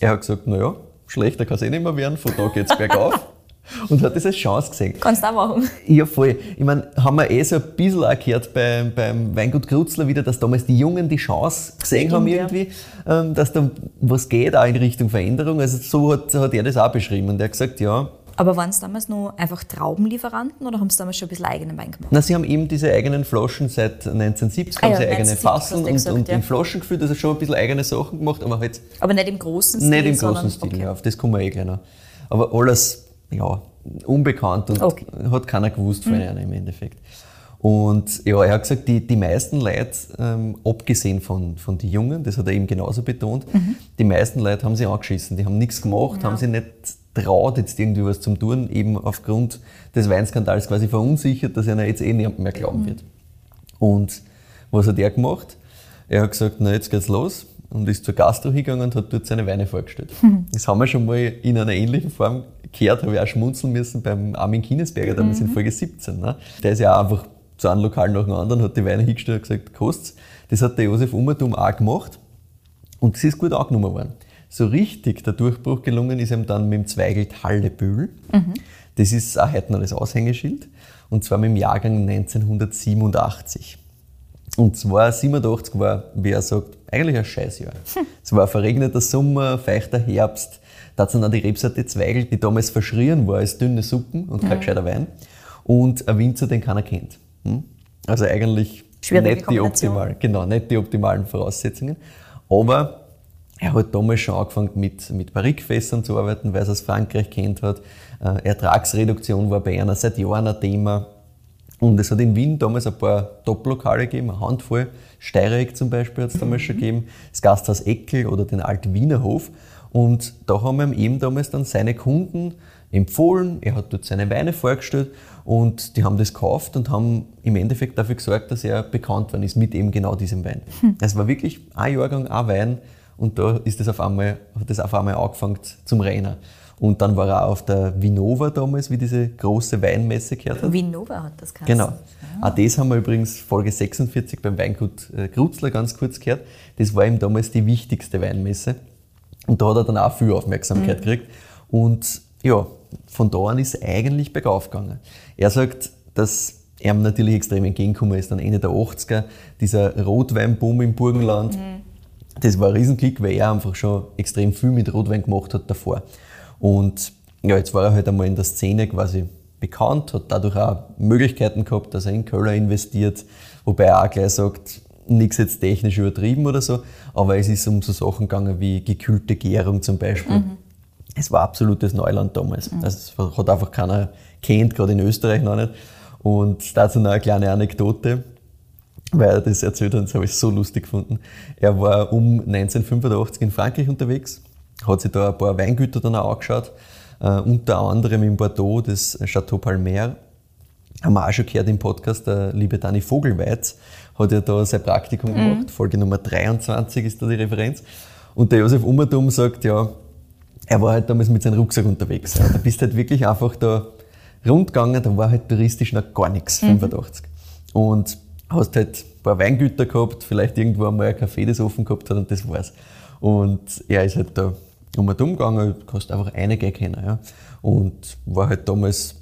Er hat gesagt, naja, schlechter kann es eh nicht mehr werden, von da geht es bergauf. und hat das als Chance gesehen. Kannst du auch machen. Ja, voll. Ich meine, haben wir eh so ein bisschen gehört beim, beim Weingut Krutzler wieder, dass damals die Jungen die Chance gesehen Stimmt, haben irgendwie, ja. Ähm, dass da was geht auch in Richtung Veränderung. Also so hat, hat er das auch beschrieben und er hat gesagt, ja, aber waren es damals nur einfach Traubenlieferanten oder haben sie damals schon ein bisschen eigenen Wein gemacht? Na, sie haben eben diese eigenen Flaschen seit 1970, ah, haben ja, sie eigene Fassen und, gesagt, und ja. in Flaschen gefüllt, also schon ein bisschen eigene Sachen gemacht, aber halt. Aber nicht im großen Stil? Nicht im großen Stil, okay. ja, auf das kommen wir eh gleich noch. Aber alles, ja, unbekannt und okay. hat keiner gewusst von mhm. im Endeffekt. Und ja, er hat gesagt, die, die meisten Leute, ähm, abgesehen von, von den Jungen, das hat er eben genauso betont, mhm. die meisten Leute haben sich angeschissen, die haben nichts gemacht, ja. haben sich nicht traut, jetzt irgendwie was zu tun, eben aufgrund des Weinskandals quasi verunsichert, dass er jetzt eh niemand mehr glauben wird. Und was hat er gemacht? Er hat gesagt, na jetzt geht's los und ist zur Gastro hingegangen und hat dort seine Weine vorgestellt. Mhm. Das haben wir schon mal in einer ähnlichen Form gehört, habe ich auch schmunzeln müssen beim Armin Kinesberger, damals mhm. in Folge 17. Ne? Der ist ja auch einfach zu einem Lokal nach dem anderen, hat die Weine hingestellt und gesagt, kostet's. Das hat der Josef Ummertum auch gemacht und das ist gut angenommen worden so richtig der Durchbruch gelungen ist ihm dann mit dem Zweigelt Hallebühl. Mhm. Das ist auch heute noch das Aushängeschild. Und zwar mit dem Jahrgang 1987. Und zwar 87 war, wie er sagt, eigentlich ein Scheißjahr. Hm. Es war ein verregneter Sommer, feuchter Herbst. Da hat es dann auch die Rebsorte Zweigelt, die damals verschrien war als dünne Suppen und kein ja. gescheiter Wein. Und ein Winzer, den keiner kennt. Hm? Also eigentlich nicht die, optimal, genau, nicht die optimalen Voraussetzungen. Aber er hat damals schon angefangen mit, mit Barrikfässern zu arbeiten, weil er es aus Frankreich kennt hat. Äh, Ertragsreduktion war bei einer seit Jahren ein Thema. Und es hat in Wien damals ein paar Top-Lokale gegeben, eine Handvoll. Steireck zum Beispiel hat es damals schon gegeben, das Gasthaus Eckel oder den Alt Wiener Hof. Und da haben ihm eben damals dann seine Kunden empfohlen, er hat dort seine Weine vorgestellt und die haben das gekauft und haben im Endeffekt dafür gesorgt, dass er bekannt worden ist mit eben genau diesem Wein. Hm. Es war wirklich ein Jahrgang, ein Wein, und da ist das auf einmal, hat das auf einmal angefangen zum Rennen. Und dann war er auch auf der Vinova damals, wie diese große Weinmesse gehört hat. Vinova hat das geheißen. Genau. Ah. Auch das haben wir übrigens Folge 46 beim Weingut äh, Krutzler ganz kurz gehört. Das war ihm damals die wichtigste Weinmesse. Und da hat er dann auch viel Aufmerksamkeit mhm. gekriegt. Und ja, von da an ist es eigentlich bergauf gegangen. Er sagt, dass er natürlich extrem entgegengekommen ist, dann Ende der 80er, dieser Rotweinboom im Burgenland. Mhm das war ein Riesenklick, weil er einfach schon extrem viel mit Rotwein gemacht hat davor. Und ja, jetzt war er halt einmal in der Szene quasi bekannt, hat dadurch auch Möglichkeiten gehabt, dass er in Köller investiert, wobei er auch gleich sagt, nichts jetzt technisch übertrieben oder so, aber es ist um so Sachen gegangen wie gekühlte Gärung zum Beispiel. Mhm. Es war absolutes Neuland damals. Mhm. Also es hat einfach keiner kennt, gerade in Österreich noch nicht. Und dazu noch eine kleine Anekdote weil er das erzählt hat, das habe ich so lustig gefunden. Er war um 1985 in Frankreich unterwegs, hat sich da ein paar Weingüter dann auch angeschaut, uh, unter anderem in Bordeaux das Chateau Palmer. Haben wir auch schon gehört im Podcast, der liebe Dani Vogelweiz hat ja da sein Praktikum mhm. gemacht, Folge Nummer 23 ist da die Referenz. Und der Josef Ummertum sagt, ja, er war halt damals mit seinem Rucksack unterwegs. Ja. Da bist halt wirklich einfach da rundgegangen, da war halt touristisch noch gar nichts, mhm. 85. Und hast halt ein paar Weingüter gehabt, vielleicht irgendwo einmal ein Café, das offen gehabt hat und das war's. Und er ist halt da um und umgegangen, du kannst einfach reingehen können. Ja. Und war halt damals,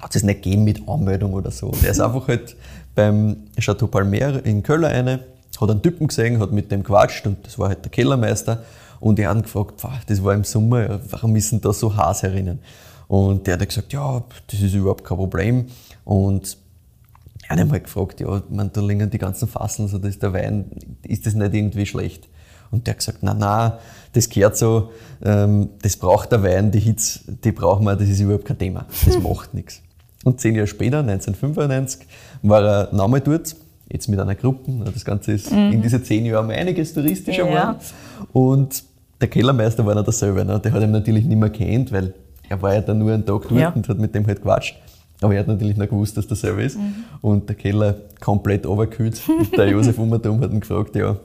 hat es nicht gegeben mit Anmeldung oder so. Und er ist einfach halt beim Chateau Palmer in Köln eine, hat einen Typen gesehen, hat mit dem gequatscht und das war halt der Kellermeister. Und er hat gefragt, das war im Sommer, warum ist denn da so Haas herinnen? Und der hat gesagt, ja, das ist überhaupt kein Problem. Und er hat einmal gefragt, ja, man, da liegen die ganzen Fassen, so dass der Wein, ist das nicht irgendwie schlecht? Und der hat gesagt, na na, das gehört so, ähm, das braucht der Wein, die Hitze, die brauchen wir, das ist überhaupt kein Thema, das macht nichts. Und zehn Jahre später, 1995, war er nochmal dort, jetzt mit einer Gruppe, das Ganze ist mhm. in diesen zehn Jahren einiges touristischer geworden. Ja. Und der Kellermeister war noch derselbe, ne? der hat ihn natürlich nicht mehr kennt, weil er war ja dann nur einen Tag dort ja. und hat mit dem halt gequatscht. Aber er hat natürlich noch gewusst, dass das selber ist. Mhm. Und der Keller komplett runtergekühlt. der Josef Ummertum hat ihn gefragt, ja,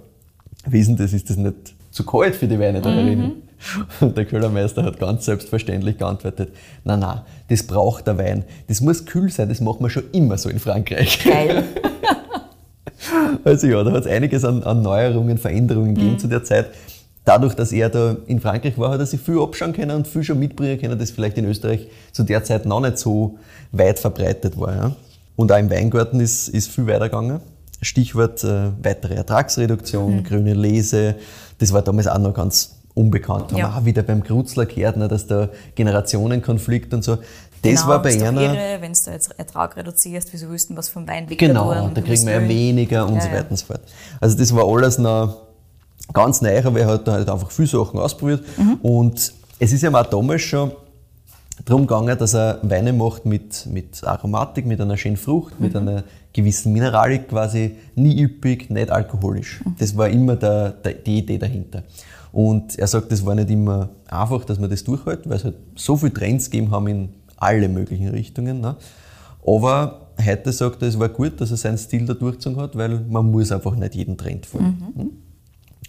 denn das? Ist das nicht zu kalt für die Weine da mhm. Und der Kellermeister hat ganz selbstverständlich geantwortet, na na, das braucht der Wein. Das muss kühl sein, das machen wir schon immer so in Frankreich. Geil. also ja, da hat es einiges an, an, Neuerungen, Veränderungen gegeben mhm. zu der Zeit. dadurch, dass er da in Frankreich war, hat er sich viel abschauen können und viel schon mitbringen können, das vielleicht in Österreich zu der Zeit noch nicht so weit verbreitet war. Ja. Und auch im Weingarten ist, ist viel weitergegangen. Stichwort äh, weitere Ertragsreduktion, mhm. grüne Lese, das war damals auch noch ganz unbekannt. Ja. Haben wir auch wieder beim Krutzler gehört, ne, dass da Generationenkonflikt und so. Das genau, war bei einer. Wenn du jetzt Ertrag reduzierst, wieso wüssten was vom Wein Genau, da kriegen wir ja weniger und ja, so weiter und so fort. Also das war alles noch ganz neu, aber er hat halt einfach viele Sachen ausprobiert. Mhm. Und es ist ja auch damals schon darum gegangen, dass er Weine macht mit, mit Aromatik, mit einer schönen Frucht, mhm. mit einer gewissen Mineralik quasi, nie üppig, nicht alkoholisch. Mhm. Das war immer der, der, die Idee dahinter. Und er sagt, das war nicht immer einfach, dass man das durchhält, weil es halt so viele Trends gegeben haben in alle möglichen Richtungen. Ne? Aber heute sagt er, es war gut, dass er seinen Stil da durchgezogen hat, weil man muss einfach nicht jeden Trend folgen. Mhm. Hm?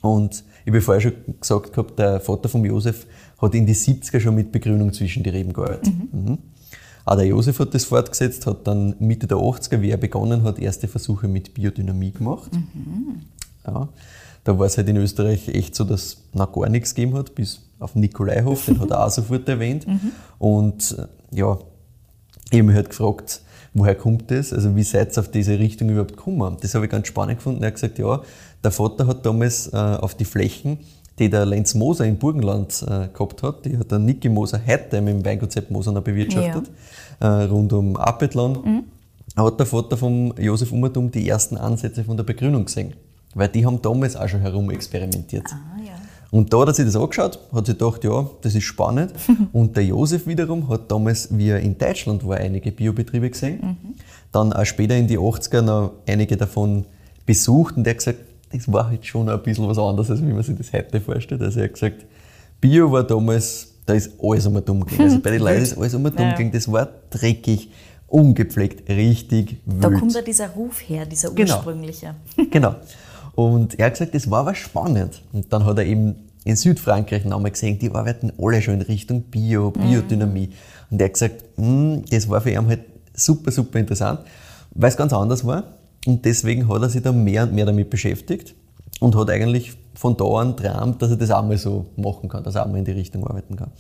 Und ich habe vorher schon gesagt gehabt, der Vater von Josef hat in die 70er schon mit Begrünung zwischen die Reben gearbeitet. Mhm. Mhm. Auch der Josef hat das fortgesetzt, hat dann Mitte der 80er, wie er begonnen hat, erste Versuche mit Biodynamie gemacht. Mhm. Ja, da war es halt in Österreich echt so, dass es noch gar nichts gegeben hat, bis auf Nikolaihof, den hat er auch sofort erwähnt. Mhm. Und äh, ja, ich habe mich halt gefragt, woher kommt das? Also wie seid ihr auf diese Richtung überhaupt gekommen? Das habe ich ganz spannend gefunden. Er hat gesagt, ja, der Vater hat damals äh, auf die Flächen, die der Lenz Moser im Burgenland äh, gehabt hat, die hat der Niki Moser heute mit dem Weinkonzept Moser noch bewirtschaftet, ja. äh, rund um Apetlan, mhm. hat der Vater von Josef Ummertum die ersten Ansätze von der Begrünung gesehen. Weil die haben damals auch schon herumexperimentiert. Ah, ja. Und da hat sich das angeschaut, hat sich gedacht, ja, das ist spannend. und der Josef wiederum hat damals, wie er in Deutschland war, einige Biobetriebe gesehen. Mhm. Dann auch später in die 80er noch einige davon besucht und der hat gesagt, das war halt schon ein bisschen was anderes, als wie man sich das heute vorstellt. Also er hat gesagt, Bio war damals, da ist alles um dumm gegangen. Also bei den Leuten ist alles um dumm gegangen. Das war dreckig, ungepflegt, richtig wild. Da kommt ja dieser Ruf her, dieser genau. ursprüngliche. Genau. genau. Und er hat gesagt, das war was spannend. Und dann hat er eben in Südfrankreich nochmal gesehen, die arbeiten alle schon in Richtung Bio, Biodynamie. Mhm. Und er hat gesagt, hm, das war für ihn halt super, super interessant, weil es ganz anders war. Und deswegen hat er sich dann mehr und mehr damit beschäftigt und hat eigentlich von da an träumt, dass er das auch mal so machen kann, dass er auch mal in die Richtung arbeiten kann.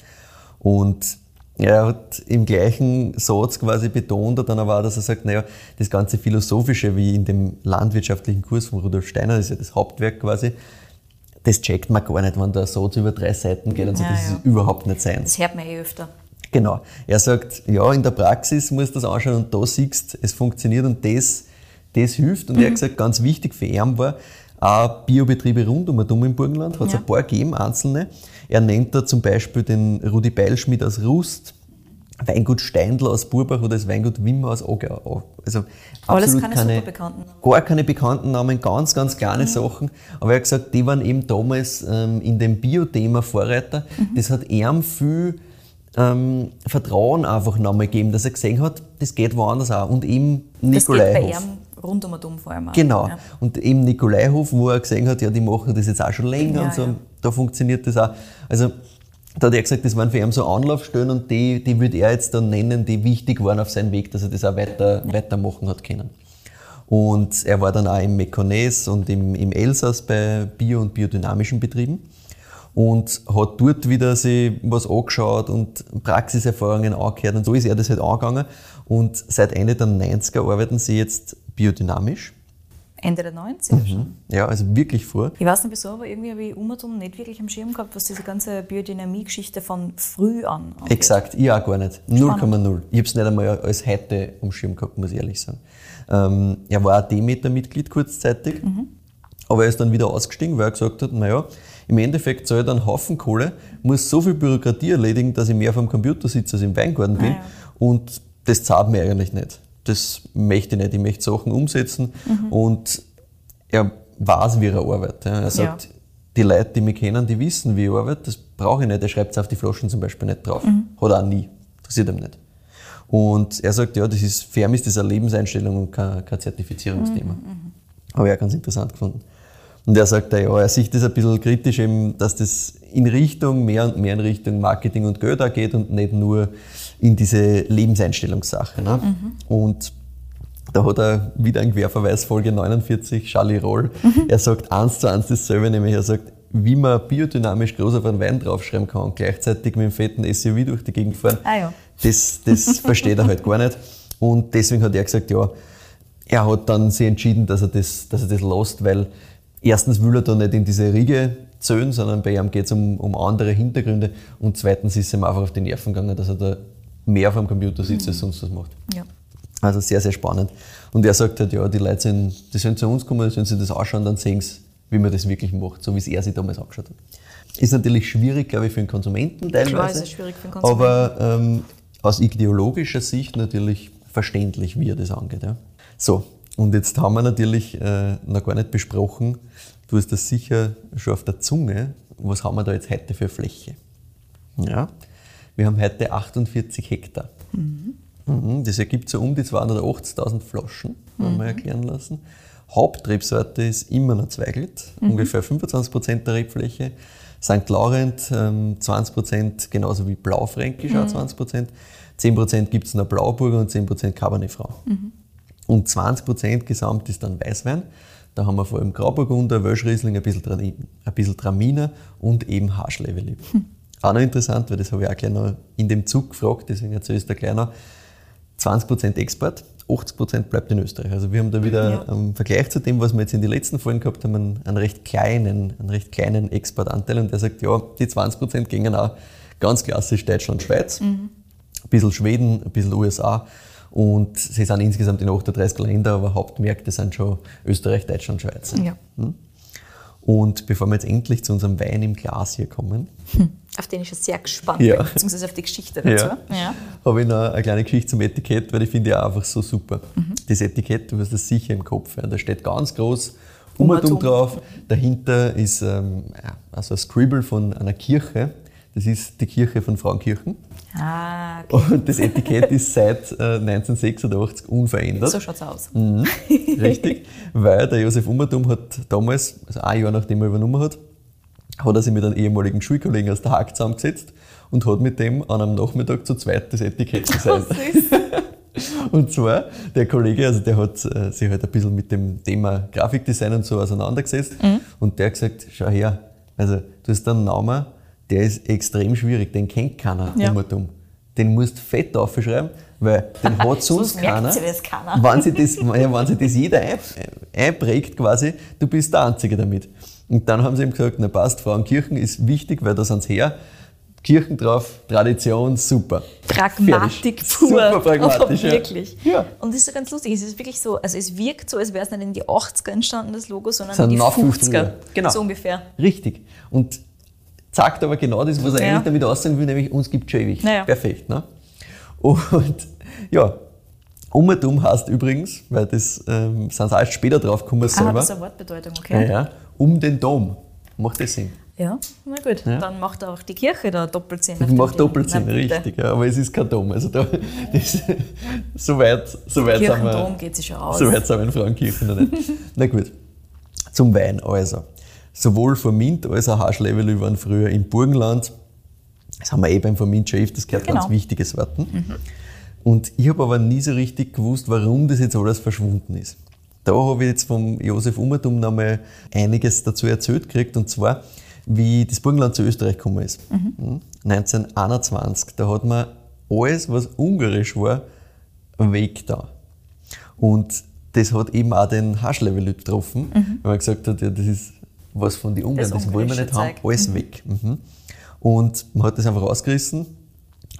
Und er hat im gleichen Satz quasi betont dann aber auch, dass er sagt, naja, das ganze Philosophische, wie in dem landwirtschaftlichen Kurs von Rudolf Steiner, das ist ja das Hauptwerk quasi, das checkt man gar nicht, wenn der Satz über drei Seiten geht und so, ja, das ja. ist überhaupt nicht sein. Das hört man eh öfter. Genau. Er sagt, ja, in der Praxis musst du das anschauen und da siehst es funktioniert und das das hilft. Und mhm. er hat mhm. gesagt, ganz wichtig für ihn war, auch Biobetriebe rund um Dumm im Burgenland, hat es ja. ein paar gegeben, einzelne. Er nennt da zum Beispiel den Rudi Beilschmidt aus Rust, Weingut Steindl aus Burbach oder das Weingut Wimmer aus Ogau. Also Alles keine, keine bekannten Namen. Gar keine bekannten Namen, ganz, ganz kleine mhm. Sachen. Aber er hat gesagt, die waren eben damals ähm, in dem Bio-Thema Vorreiter. Mhm. Das hat ihm viel ähm, Vertrauen einfach nochmal gegeben, dass er gesehen hat, das geht woanders auch. Und eben Nikolaihof rund um den vor allem. Genau. Ja. Und eben Nikolaihof, wo er gesehen hat, ja, die machen das jetzt auch schon länger ja, und so, ja. da funktioniert das auch. Also da hat er gesagt, das waren für ihn so Anlaufstellen und die, die würde er jetzt dann nennen, die wichtig waren auf seinem Weg, dass er das auch weiter, weitermachen hat können. Und er war dann auch im Mekones und im, im Elsass bei bio- und biodynamischen Betrieben und hat dort wieder sich was angeschaut und Praxiserfahrungen angehört und so ist er das halt angegangen. Und seit Ende der 90er arbeiten sie jetzt biodynamisch. Ende der 90er mhm. schon? Ja, also wirklich vor. Ich weiß nicht wieso, aber irgendwie habe ich Umatum nicht wirklich am Schirm gehabt, was diese ganze Biodynamie-Geschichte von früh an angeht. Exakt, ich auch gar nicht. 0,0. Ich habe es nicht einmal als heute am Schirm gehabt, muss ich ehrlich sagen. Ähm, er war auch Demeter-Mitglied kurzzeitig, mhm. aber er ist dann wieder ausgestiegen, weil er gesagt hat, naja, im Endeffekt soll er dann Haufen Kohle, muss so viel Bürokratie erledigen, dass ich mehr vom Computer sitze als im Weingarten bin. Ah, ja. Und das zahlt mir eigentlich nicht das möchte ich nicht, ich möchte Sachen umsetzen mhm. und er weiß, wie er arbeitet. Er sagt, ja. die Leute, die mich kennen, die wissen, wie ich arbeite, das brauche ich nicht. Er schreibt es auf die Flaschen zum Beispiel nicht drauf. Mhm. Hat er auch nie. Interessiert ihm nicht. Und er sagt, ja, das ist, für mich ist das eine Lebenseinstellung und kein, kein Zertifizierungsthema. Mhm. mhm. Habe ich auch ganz interessant gefunden. Und er sagt, ja, er sieht das ein bisschen kritisch, eben, dass das in Richtung, mehr und mehr in Richtung Marketing und Geld geht und nicht nur in diese Lebenseinstellungssache. Ne? Mhm. Und da hat er wieder ein Querverweis, Folge 49, Charlie Roll. Mhm. Er sagt eins zu eins dasselbe, nämlich er sagt, wie man biodynamisch groß auf einen Wein draufschreiben kann und gleichzeitig mit dem fetten SUV durch die Gegend fahren, ah, ja. das, das versteht er halt gar nicht. Und deswegen hat er gesagt, ja, er hat dann sich entschieden, dass er das, dass er das lässt, weil erstens will er da nicht in diese Riege zählen, sondern bei ihm geht es um, um andere Hintergründe und zweitens ist ihm einfach auf die Nerven gegangen, dass er da mehr dem Computer sitzt, mhm. als sonst was macht. Ja. Also sehr, sehr spannend. Und er sagt halt, ja, die Leute sind, die sollen zu uns kommen, die sollen sich das anschauen, dann sehen sie, wie man das wirklich macht, so wie es er sich damals angeschaut hat. Ist natürlich schwierig, glaube ich, für den Konsumenten teilweise. Klar ist es schwierig für den Konsumenten. Aber ähm, aus ideologischer Sicht natürlich verständlich, wie er das angeht. Ja. So, und jetzt haben wir natürlich äh, noch gar nicht besprochen, du hast das sicher schon auf der Zunge, was haben wir da jetzt heute für Fläche? Ja, wir haben heute 48 Hektar. Mhm. Mhm, das ergibt so um die 280.000 Flaschen, haben wir mhm. erklären lassen. Hauptrebsorte ist immer noch Zweigelt, mhm. ungefähr 25% der Rebfläche. St. Laurent ähm, 20%, genauso wie Blaufränkisch auch 20%. 10% gibt es noch Blauburger und 10% Cabernet Franc. Mhm. Und 20% gesamt ist dann Weißwein. Da haben wir vor allem Grauburgunder, Wölschriesling, ein bisschen, ein bisschen Traminer und eben Haarschleveli. Hm. Auch noch interessant, weil das habe ich auch gleich noch in dem Zug gefragt, deswegen erzähle ich es da gleich noch. 20% Export, 80% bleibt in Österreich. Also wir haben da wieder ja. im Vergleich zu dem, was wir jetzt in den letzten Folgen gehabt haben, einen, einen recht kleinen, einen recht kleinen Exportanteil. Und der sagt, ja, die 20% gingen auch ganz klassisch Deutschland, Schweiz, mhm. ein bisschen Schweden, ein bisschen USA. Und sie sind insgesamt in 38 Länder, aber Hauptmärkte sind schon Österreich, Deutschland, Schweiz. Ja. Hm? Und bevor wir jetzt endlich zu unserem Wein im Glas hier kommen. Hm. Auf den ich schon sehr gespannt ja. bin, beziehungsweise auf die Geschichte dazu. Ja. Ja. Habe ich noch eine kleine Geschichte zum Etikett, weil ich finde ja einfach so super. Mhm. Das Etikett, du hast das sicher im Kopf. Ja. Da steht ganz groß Umatum drauf. Dahinter ist ähm, also ein Scribble von einer Kirche. Das ist die Kirche von Frauenkirchen. Ah, okay. Und das Etikett ist seit äh, 1986 unverändert. So schaut es aus. Mhm, richtig, weil der Josef Ummertum hat damals, also ein Jahr nachdem er übernommen hat, hat er sich mit einem ehemaligen Schulkollegen aus der Haag zusammengesetzt und hat mit dem an einem Nachmittag zu zweit das Etikett designt. Oh, und zwar, der Kollege, also der hat äh, sich halt ein bisschen mit dem Thema Grafikdesign und so auseinandergesetzt mhm. und der hat gesagt, schau her, also du hast einen Namen, der ist extrem schwierig, den kennt keiner ja. um Den musst du fett aufschreiben, weil den hat sonst keiner. Sie das keiner. Wenn sich das, ja, wenn sich das jeder einprägt quasi, du bist der Einzige damit. Und dann haben sie ihm gesagt, na passt, Frauenkirchen ist wichtig, weil da sind sie her. Kirchen drauf, Tradition, super. Pragmatik Fertig. pur. Super pragmatisch. Aber wirklich. Ja. Und das ist so ganz lustig. Es ist wirklich so, also es wirkt so, als wäre es nicht in die 80er entstanden, das Logo, sondern in die 50er. Genau. So ungefähr. Richtig. Und sagt aber genau das, was er ja. eigentlich damit aussagen will, nämlich uns gibt es schon ewig. Naja. Perfekt. Ne? Und ja, Umertum heißt übrigens, weil das ähm, sind sie erst später drauf gekommen ah, selber. das ist eine Wortbedeutung, okay. Ja, ja, um den Dom. Macht das Sinn? Ja, na gut. Ja. Dann macht auch die Kirche da Doppelsinn. Macht Doppelsinn, richtig. Ja, aber es ist kein Dom. Also da, das, so weit, so weit sind wir, geht sich schon aus. So weit sind wir in Frauenkirchen noch nicht. na gut. Zum Wein also sowohl Vermint als auch Haschlevel waren früher im Burgenland. Das haben wir eh beim Vermint schon das gehört, genau. ganz wichtige Sorten. Mhm. Und ich habe aber nie so richtig gewusst, warum das jetzt alles verschwunden ist. Da habe ich jetzt vom Josef Ummertum nochmal einiges dazu erzählt gekriegt, und zwar, wie das Burgenland zu Österreich gekommen ist. Mhm. 1921, hm? da hat man alles, was ungarisch war, weg da. Und das hat eben auch den Haschlevel getroffen, mhm. weil man gesagt hat, ja, das ist was von den Ungarn, das, das wollen wir nicht haben, alles mhm. weg. Mhm. Und man hat das einfach rausgerissen,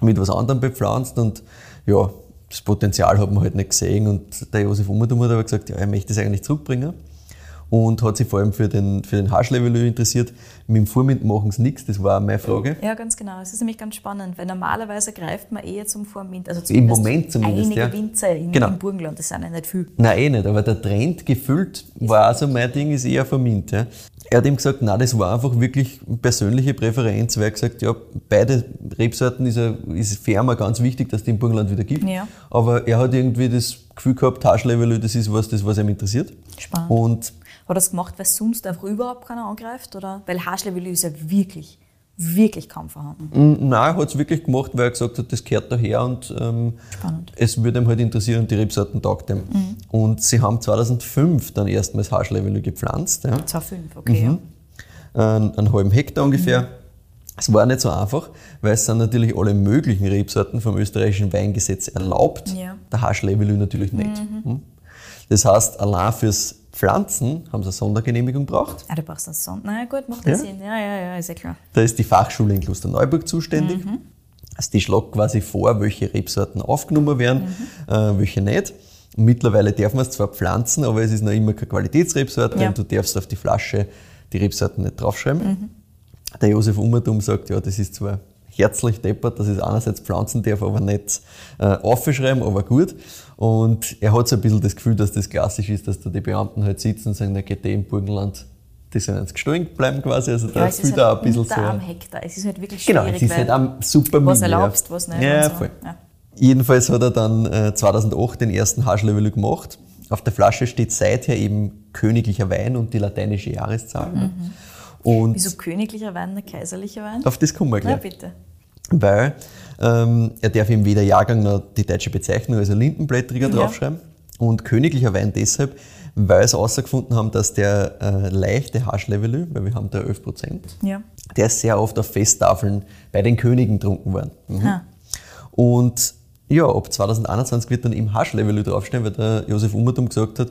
mit was anderem bepflanzt und ja, das Potenzial hat man halt nicht gesehen und der Josef Ummertum hat aber gesagt, ja, er möchte das eigentlich zurückbringen und hat sich vor allem für den, für den Haarschlevelö interessiert. Mit dem Vormint machen sie nichts, das war meine Frage. Ja, ganz genau. Es ist nämlich ganz spannend, weil normalerweise greift man eher zum Vormint. Also Im Moment zumindest. Einige ja. Winzer in, genau. im Burgenland, das sind ja nicht viel. Nein, eh nicht, aber der Trend gefüllt war also mein Ding, ist eher Vormint. Ja. Er hat ihm gesagt, nein, das war einfach wirklich persönliche Präferenz, weil er gesagt ja, beide Rebsorten ist, er, ist für ihn ganz wichtig, dass es die im Burgenland wieder gibt. Ja. Aber er hat irgendwie das Gefühl gehabt, Taschlevel, das ist was, das, was ihm interessiert. Spannend. Und hat er das gemacht, weil sonst einfach überhaupt keiner angreift? Oder? Weil Haschlevel ist ja wirklich, wirklich kaum vorhanden. Nein, er hat es wirklich gemacht, weil er gesagt hat, das gehört daher und ähm, es würde ihm halt interessieren, die Rebsorten taugt ihm. Mhm. Und sie haben 2005 dann erstmals Haschlevel gepflanzt. Ja. 2005, okay. Mhm. einen, einen halben Hektar ungefähr. Mhm. Es war nicht so einfach, weil es sind natürlich alle möglichen Rebsorten vom österreichischen Weingesetz erlaubt. Ja. Der Haschlevelü natürlich nicht. Mhm. Hm? Das heißt, allein fürs Pflanzen haben sie eine Sondergenehmigung gebraucht. Ah, du brauchst eine Sondergenehmigung. Na gut, macht ja. Sinn. Ja, ja, ja, ist ja klar. Da ist die Fachschule in Klosterneuburg zuständig. Mhm. Also die schlägt quasi vor, welche Rebsorten aufgenommen werden, mhm. äh, welche nicht. Mittlerweile darf man es zwar pflanzen, aber es ist noch immer keine Qualitätsrebsorte ja. und du darfst auf die Flasche die Rebsorten nicht draufschreiben. Mhm. Der Josef Ummertum sagt, ja, das ist zwar herzlich deppert, ich es einerseits pflanzen darf, aber nicht äh, aufschreiben, aber gut. Und er hat so ein bisschen das Gefühl, dass das klassisch ist, dass da die Beamten halt sitzen und sagen, na geht im Burgenland, die sollen jetzt gestohlen bleiben quasi. Also da ja, ist halt ein bisschen so. am Hektar. Es ist halt wirklich schwierig. Genau, es ist halt am super Was erlaubst, was nicht. Ja, so. voll. Ja. Jedenfalls hat er dann äh, 2008 den ersten Haschlevel gemacht. Auf der Flasche steht seither eben königlicher Wein und die lateinische Jahreszahl. Mhm. Und Wieso königlicher Wein, kaiserlicher Wein? Auf das kommen wir gleich. Ja, bitte. Weil ähm, er darf im weder Jahrgang noch die deutsche Bezeichnung, also Lindenblättriger, ja. draufschreiben. Und königlicher Wein deshalb, weil sie herausgefunden haben, dass der äh, leichte Haschlevelü, weil wir haben da 11 Prozent, ja. der ist sehr oft auf Festtafeln bei den Königen getrunken worden. Mhm. Und ja, ab 2021 wird dann im Haschlevelü draufstehen, weil der Josef Ummertum gesagt hat,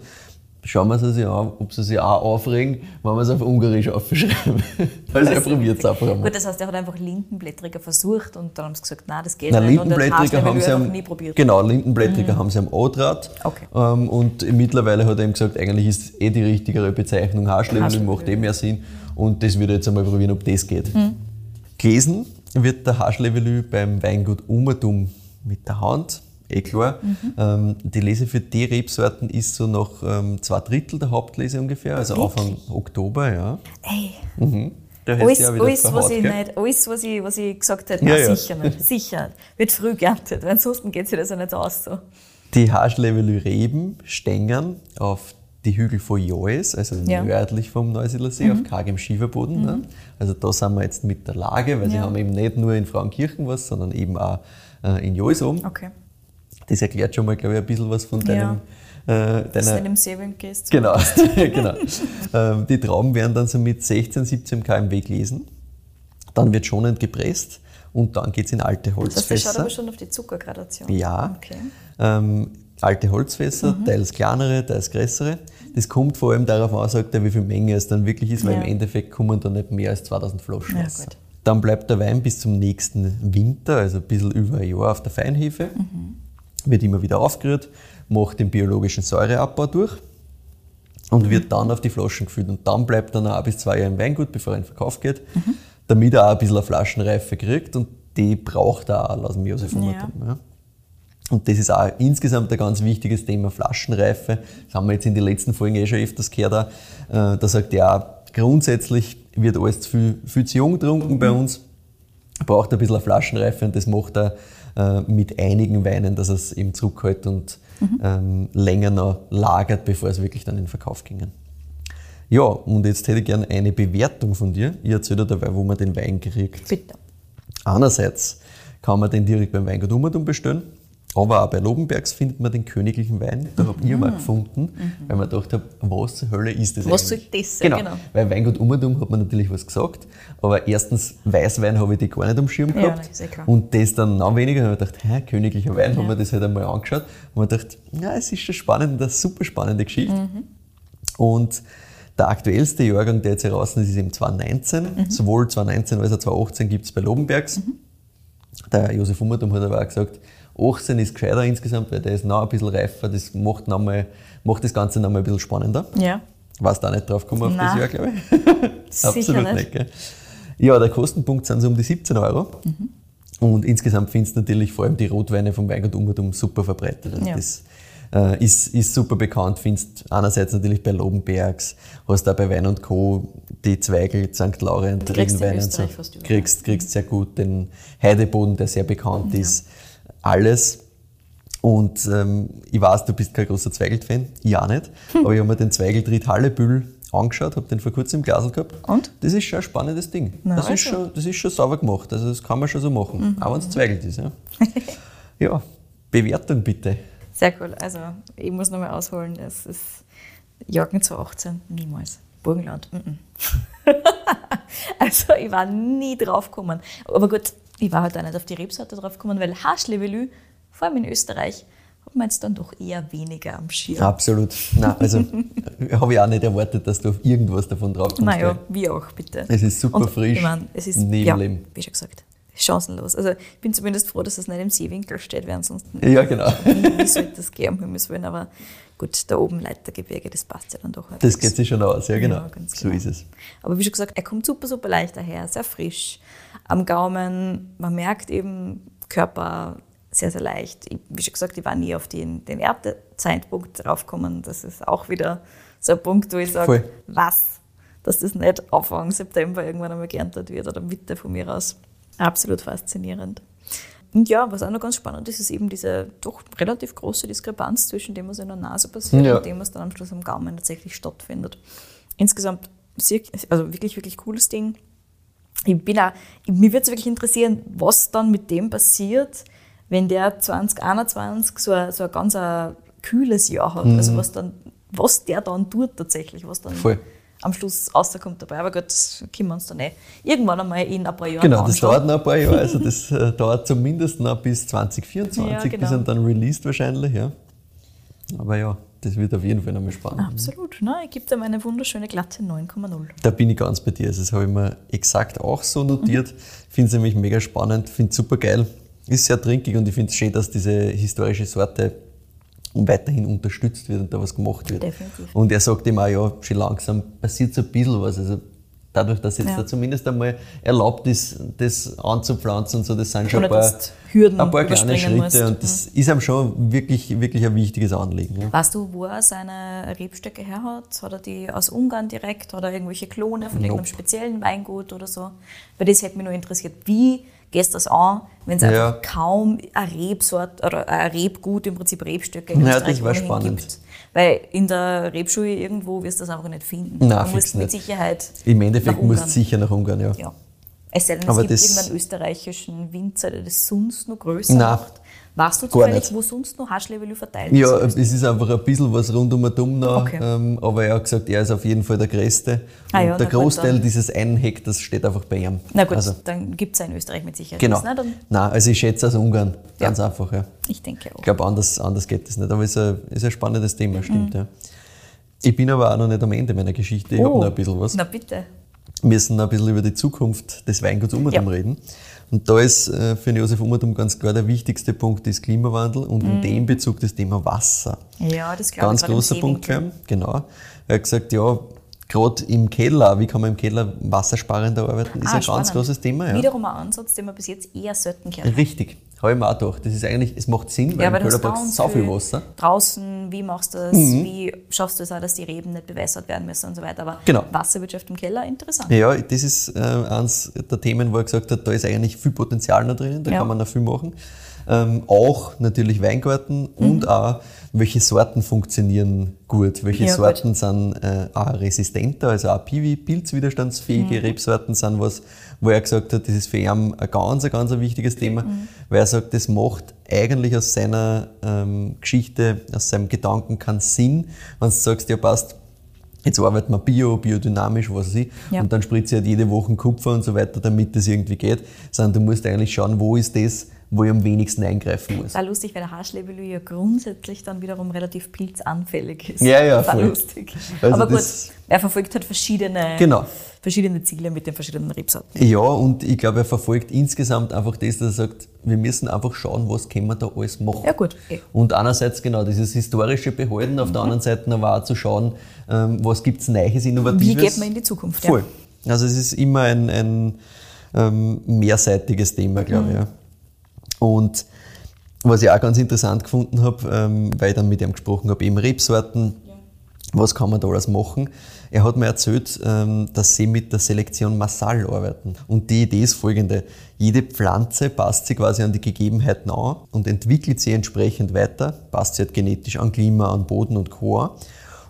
schauen wir es sich an, ob sie sich auch aufregen, wenn wir es auf Ungarisch aufschreiben. also er probiert es einfach einmal. Gut, das heißt, er hat einfach Lindenblättriger versucht und dann haben sie gesagt, nein, das geht nein, nicht. Lindenblättriger haben sie am, nie probiert. Genau, Lindenblättriger mhm. haben sie am Odrat. Okay. Ähm, und mittlerweile hat er ihm gesagt, eigentlich ist eh die richtigere Bezeichnung Haarschlemmel, macht eh mehr Sinn. Und das würde jetzt einmal probieren, ob das geht. Mhm. Gelesen wird der Haschlevelü beim Weingut Umertum mit der Hand eh klar. Mhm. Ähm, die Lese für die Rebsorten ist so noch ähm, zwei Drittel der Hauptlese ungefähr, also Wirklich? Anfang Oktober, ja. Ey. Mhm. Alles, alles, was ich nicht, alles, was ich, was ich gesagt hätte, ja, ja. sicher nicht. Sicher. Wird früh geerntet, weil ansonsten geht sich das ja nicht aus. So. Die Haarschlevelü Reben stängern auf die Hügel von Joes, also ja. nördlich vom Neusiedler See, mhm. auf kargem Schieferboden. Ne? Mhm. Ne? Also da sind wir jetzt mit der Lage, weil ja. sie haben eben nicht nur in Frauenkirchen was, sondern eben auch äh, in Joes oben. Okay. Das erklärt schon mal, glaube ich, ein bisschen was von deinem. Ja. Äh, deiner, deinem Seewim gehst. Genau, genau. Ähm, die Trauben werden dann so mit 16, 17 kmw gelesen. Dann wird schonend gepresst und dann geht es in alte Holzfässer. Das schaut aber schon auf die Zuckergradation. Ja. Okay. Ähm, alte Holzfässer, mhm. teils kleinere, teils größere. Das kommt vor allem darauf an, sagt er, wie viel Menge es dann wirklich ist, weil ja. im Endeffekt kommen dann nicht mehr als 2000 Flaschen ja. Dann bleibt der Wein bis zum nächsten Winter, also ein bisschen über ein Jahr auf der Feinhefe. Mhm wird immer wieder aufgerührt, macht den biologischen Säureabbau durch und wird dann auf die Flaschen gefüllt. Und dann bleibt dann ein bis zwei Jahre im Weingut, bevor er in den Verkauf geht, mhm. damit er auch ein bisschen eine Flaschenreife kriegt und die braucht er auch laut Josef ja. ja. Und das ist auch insgesamt ein ganz wichtiges Thema, Flaschenreife. Das haben wir jetzt in den letzten Folgen eh schon öfters gehört. Auch. Äh, da sagt er auch, grundsätzlich wird alles viel, viel zu jung getrunken bei mhm. uns. Braucht ein bisschen eine Flaschenreife und das macht er äh, mit einigen Weinen, dass es eben zurückhält und mhm. ähm, länger noch lagert, bevor es wirklich dann in den Verkauf ging. Ja, und jetzt hätte ich gerne eine Bewertung von dir. Ich erzähle dir dabei, wo man den Wein kriegt. Bitte. Einerseits kann man den direkt beim Weingut Ummertum bestellen. Aber auch bei Lobenbergs findet man den königlichen Wein. Da mhm. habe ich mal gefunden, mhm. weil man gedacht habe, was zur Hölle ist das was eigentlich? Was soll das sein? Genau. genau. Weil Weingut Ummertum hat man natürlich was gesagt. Aber erstens, Weißwein habe ich die gar nicht am Schirm gehabt. Ja, klar. Und das dann noch weniger. Da habe ich gedacht, hä, königlicher Wein, ja. haben wir das halt einmal angeschaut. Und man gedacht, ja, es ist schon spannend, eine super spannende Geschichte. Mhm. Und der aktuellste Jahrgang, der jetzt heraus ist, ist eben 2019. Mhm. Sowohl 2019 als auch 2018 gibt es bei Lobenbergs. Mhm. Der Josef Ummertum hat aber auch gesagt, 18 ist gescheiter insgesamt, weil der ist noch ein bisschen reifer. Das macht, noch mal, macht das Ganze noch mal ein bisschen spannender. Ja. Warst du auch nicht drauf gekommen auf das Jahr, glaube ich? Absolut nicht. nicht ja, der Kostenpunkt sind so um die 17 Euro. Mhm. Und insgesamt findest du natürlich vor allem die Rotweine vom Weingut Ummertum super verbreitet. Also ja. Das äh, ist, ist super bekannt. Findest einerseits natürlich bei Lobenbergs, hast auch bei Wein und Co. die Zweigel, St. Laurent, Regenwein und so. Kriegst, kriegst sehr gut den Heideboden, der sehr bekannt ja. ist alles. Und ähm, ich weiß, du bist kein großer Zweigelt-Fan, ich auch nicht. Aber ich habe mir den Zweigeltritt Hallebüll angeschaut, habe den vor kurzem im Glasl gehabt. Und? Das ist schon ein spannendes Ding. Na, das, also. ist schon, das ist schon sauber gemacht. Also das kann man schon so machen. Mhm. Auch wenn es Zweigelt ist. Ja. ja, Bewertung bitte. Sehr cool. Also ich muss nochmal ausholen. Es ist Jagen zu 18, niemals. Burgenland. Mm -mm. Also ich war nie drauf gekommen. Aber gut, ich war halt auch nicht auf die Rebsorte drauf gekommen, weil Haschlevelü, vor allem in Österreich, hat man jetzt dann doch eher weniger am Schirm. Absolut. Nein, also habe ich auch nicht erwartet, dass du auf irgendwas davon drauf kommst. Naja, wie auch, bitte. Es ist super Und frisch. Ich mein, es ist, neben ja, wie schon gesagt, chancenlos. Also ich bin zumindest froh, dass es nicht im Seewinkel steht, weil ansonsten Ja, genau. wie, sollte das gehen, Himmels Willen. Aber gut, da oben Leitergebirge, das passt ja dann doch. Das halbwegs. geht sich schon aus, ja genau. Ja, ganz so genau. ist es. Aber wie schon gesagt, er kommt super, super leicht daher, sehr frisch. Am Gaumen, man merkt eben, Körper sehr, sehr leicht. Ich, wie schon gesagt, ich war nie auf den, den Erntezeitpunkt draufgekommen. Das ist auch wieder so ein Punkt, wo ich sage, was, dass das nicht Anfang September irgendwann einmal geerntet wird oder Mitte von mir aus. Absolut faszinierend. Und ja, was auch noch ganz spannend ist, ist eben diese doch relativ große Diskrepanz zwischen dem, was in der Nase passiert Ja. und dem, was dann am Schluss am Gaumen tatsächlich stattfindet. Insgesamt also wirklich, wirklich cooles Ding. Ich bin auch, mir würde es wirklich interessieren, was dann mit dem passiert, wenn der 2021 so ein, so ein ganz ein kühles Jahr hat. Also was dann, was der dann tut tatsächlich, was dann Voll. am Schluss rauskommt dabei. Aber gut, das können wir uns dann eh irgendwann einmal in ein paar Jahren Genau, das dauert noch ein paar Jahre. Also das äh, dauert zumindest noch bis 2024, Ja, genau. bis er dann released wahrscheinlich. Ja. Aber ja, das wird auf jeden Fall nochmal spannend. Absolut. Nein, ich gebe ihm eine wunderschöne glatte 9,0. Da bin ich ganz bei dir. Also das habe ich mir exakt auch so notiert. Finde es nämlich mega spannend, finde es super geil. Ist sehr trinkig und ich finde es schön, dass diese historische Sorte weiterhin unterstützt wird und da was gemacht wird. Definitiv. Und er sagt ihm auch, ja, schon langsam passiert so ein bisschen was. Also dadurch, dass jetzt Ja. da zumindest einmal erlaubt ist, das anzupflanzen und so, das sind schon ein paar, Hürden ein paar kleine Schritte musst. und das ist ihm schon wirklich, wirklich ein wichtiges Anliegen. Ja. Weißt du, wo er seine Rebstöcke her hat? Hat er die aus Ungarn direkt oder irgendwelche Klone von irgendeinem Nope. speziellen Weingut oder so? Weil das hätte mich nur interessiert. Wie gehst du das an, wenn es Ja. einfach kaum eine Rebsort oder ein Rebgut, im Prinzip Rebstöcke in Ja, Österreich das spannend. gibt? Weil in der Rebschule irgendwo wirst du das einfach nicht finden. Nein, du musst mit. Sicherheit Im Endeffekt nach muss Ungarn. es sicher nach Ungarn, ja. Ja. Es sei denn, es Aber gibt irgendeinen österreichischen Winzer, der das sonst noch größer Nein, macht. Weißt du zufällig, wo sonst noch Haschlevelü verteilt Ja, ist? es ist einfach ein bisschen was rund um und um noch, Okay. ähm, aber er hat gesagt, er ist auf jeden Fall der Größte. Ah ja, der Großteil dieses einen Hektars steht einfach bei ihm. Na gut, Also, dann gibt es ja in Österreich mit Sicherheit. genau. ne? Nein, also ich schätze aus Ungarn, Ja. ganz einfach. Ja. ich denke auch. Ich glaube, anders, anders geht es nicht, aber es ist ein, ist ein spannendes Thema, Mhm. stimmt. Ja. Ich bin aber auch noch nicht am Ende meiner Geschichte, ich habe noch ein bisschen was. Oh. Na bitte. Wir müssen noch ein bisschen über die Zukunft des Weinguts Ummertum Ja. reden. Und da ist äh, für den Josef Ummertum ganz klar der wichtigste Punkt ist Klimawandel und in dem Bezug das Thema Wasser. Ja, das glaube Ganz ich. im großer Punkt ihn, genau. Er hat gesagt, ja, gerade im Keller, wie kann man im Keller wassersparender arbeiten, ist Ah, ein ganz spannend. großes Thema. Ja. Wiederum ein Ansatz, den man bis jetzt eher selten kennt. Richtig, habe ich mir auch gedacht. Das ist eigentlich, es macht Sinn, weil Ja, im dauernd so viel Wasser. Draußen, wie machst du das? Wie schaffst du es auch, dass die Reben nicht bewässert werden müssen und so weiter. Aber Genau. Wasserwirtschaft im Keller, interessant. Ja, das ist äh, eines der Themen, wo er gesagt hat, da ist eigentlich viel Potenzial noch drin, da Ja. kann man noch viel machen. Ähm, auch natürlich Weingarten Mhm. und auch, welche Sorten funktionieren gut, welche Ja, Sorten sind äh, auch resistenter, also auch Piwi, pilzwiderstandsfähige Mhm. Rebsorten sind was, wo er gesagt hat, das ist für ihn ein ganz, ein ganz ein wichtiges Thema, Mhm. weil er sagt, das macht eigentlich aus seiner ähm, Geschichte, aus seinem Gedanken keinen Sinn, wenn du sagst, ja passt, Jetzt arbeiten wir bio, biodynamisch, was weiß ich, Ja. und dann spritze ich halt jede Woche Kupfer und so weiter, damit das irgendwie geht. Sondern du musst eigentlich schauen, wo ist das, wo ich am wenigsten eingreifen muss. War lustig, weil der Haschlevelü ja grundsätzlich dann wiederum relativ pilzanfällig ist. Ja, ja, War voll. lustig. Also Aber gut, er verfolgt halt verschiedene, Genau. verschiedene Ziele mit den verschiedenen Rebsorten. Ja, und ich glaube, er verfolgt insgesamt einfach das, dass er sagt, wir müssen einfach schauen, was können wir da alles machen. Ja, gut. Eh. Und einerseits genau dieses historische Behalten, auf der anderen Seite aber auch zu schauen, ähm, was gibt es Neues, Innovatives. Wie geht man in die Zukunft? Voll. Also es ist immer ein, ein ähm, mehrseitiges Thema, glaube ich. Ja. Und was ich auch ganz interessant gefunden habe, ähm, weil ich dann mit ihm gesprochen habe, eben Rebsorten, was kann man da alles machen? Er hat mir erzählt, ähm, dass sie mit der Selektion Massal arbeiten. Und die Idee ist folgende. Jede Pflanze passt sich quasi an die Gegebenheiten an und entwickelt sie entsprechend weiter, passt sie halt genetisch an Klima, an Boden und Co.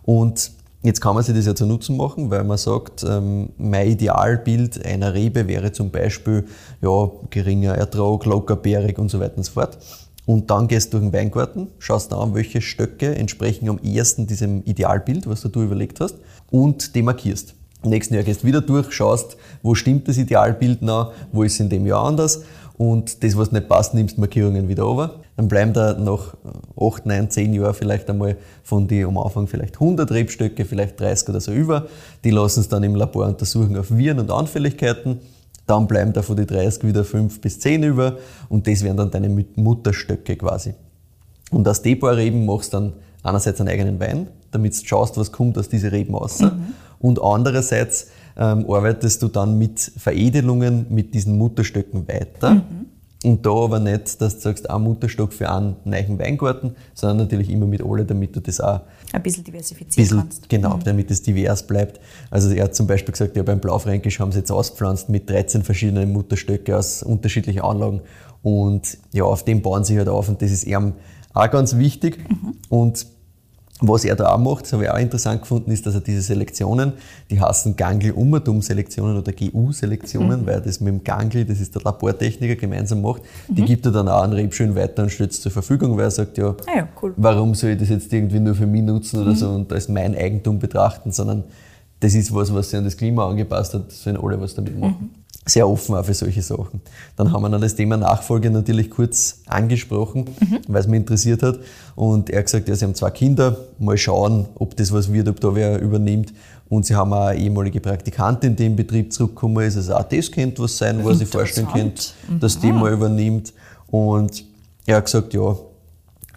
Und jetzt kann man sich das ja zu Nutzen machen, weil man sagt, ähm, mein Idealbild einer Rebe wäre zum Beispiel ja, geringer Ertrag, lockerbeerig und so weiter und so fort. Und dann gehst du durch den Weingarten, schaust an, welche Stöcke entsprechen am ehesten diesem Idealbild, was du dir überlegt hast, und demarkierst. nächsten Jahr gehst du wieder durch, schaust, wo stimmt das Idealbild noch, wo ist es in dem Jahr anders und das, was nicht passt, nimmst Markierungen wieder over. Dann bleiben da nach 8, 9, 10 Jahren vielleicht einmal von die am Anfang vielleicht 100 Rebstöcke, vielleicht 30 oder so über. Die lassen es dann im Labor untersuchen auf Viren und Anfälligkeiten. Dann bleiben da von die 30 wieder 5 bis 10 über und das wären dann deine Mutterstöcke quasi. Und aus den paar Reben machst du dann einerseits einen eigenen Wein, damit du schaust, was kommt aus diesen Reben raus. Mhm. Und andererseits ähm, arbeitest du dann mit Veredelungen mit diesen Mutterstöcken weiter. Mhm. Und da aber nicht, dass du sagst, ein Mutterstock für einen neuen Weingarten, sondern natürlich immer mit alle, damit du das auch ein bisschen diversifizieren bisschen, kannst. Genau, mhm. damit es divers bleibt. Also er hat zum Beispiel gesagt, ja, beim Blaufränkisch haben sie jetzt auspflanzt mit 13 verschiedenen Mutterstöcke aus unterschiedlichen Anlagen. Und ja, auf dem bauen sie halt auf und das ist eben auch ganz wichtig. Mhm. Und was er da auch macht, das habe ich auch interessant gefunden, ist, dass er diese Selektionen, die heißen Gangl-Ummertum-Selektionen oder GU-Selektionen, mhm. weil er das mit dem Gangl, das ist der Labortechniker, gemeinsam macht, mhm. die gibt er dann auch an Rebschön weiter und stellt es zur Verfügung, weil er sagt, ja, ah ja cool. warum soll ich das jetzt irgendwie nur für mich nutzen oder mhm. so und als mein Eigentum betrachten, sondern das ist was, was sich an das Klima angepasst hat, sollen alle was damit machen. Mhm sehr offen auch für solche Sachen. Dann haben wir dann das Thema Nachfolge natürlich kurz angesprochen, mhm. weil es mich interessiert hat. Und er hat gesagt, ja, sie haben zwei Kinder, mal schauen, ob das was wird, ob da wer übernimmt. Und sie haben auch eine ehemalige Praktikantin, die im Betrieb zurückgekommen ist, also auch das könnte was sein, was ich vorstellen könnte, dass die mhm. mal übernimmt. Und er hat gesagt, ja,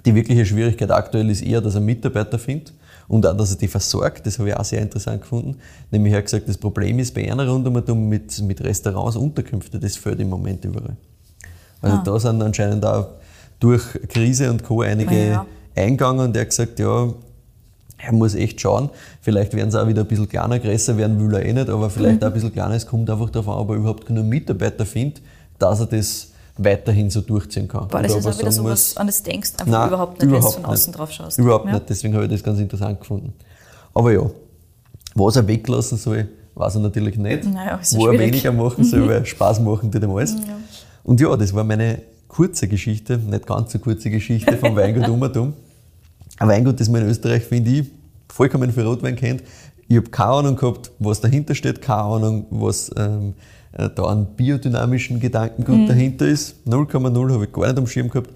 die wirkliche Schwierigkeit aktuell ist eher, dass er Mitarbeiter findet und auch, dass er die versorgt. Das habe ich auch sehr interessant gefunden. Nämlich er hat gesagt, das Problem ist bei einer rundum mit, mit Restaurants, Unterkünfte, das fällt im Moment überall. Also ah. da sind anscheinend auch durch Krise und Co. einige ja. eingegangen und er hat gesagt, ja, er muss echt schauen. Vielleicht werden sie auch wieder ein bisschen kleiner, größer werden will er eh nicht, aber vielleicht mhm. auch ein bisschen kleiner. Es kommt einfach darauf an, ob er überhaupt genug Mitarbeiter findet, dass er das weiterhin so durchziehen kann. Boah, das ist auch wieder so was, an das denkst, einfach Nein, überhaupt nicht, wenn du von außen drauf schaust. Überhaupt ja. nicht, deswegen habe ich das ganz interessant gefunden. Aber ja, was er weglassen soll, weiß er natürlich nicht. Naja, Wo schwierig. er weniger machen soll, weil Spaß machen tut ihm alles. Ja. Und ja, das war meine kurze Geschichte, nicht ganz so kurze Geschichte vom Weingut Umertum. Ein Weingut, das man in Österreich, finde ich, vollkommen für Rotwein kennt. Ich habe keine Ahnung gehabt, was dahinter steht, keine Ahnung, was ähm, äh, da einen biodynamischen Gedankengut mhm. dahinter ist. 0,0 habe ich gar nicht am Schirm gehabt.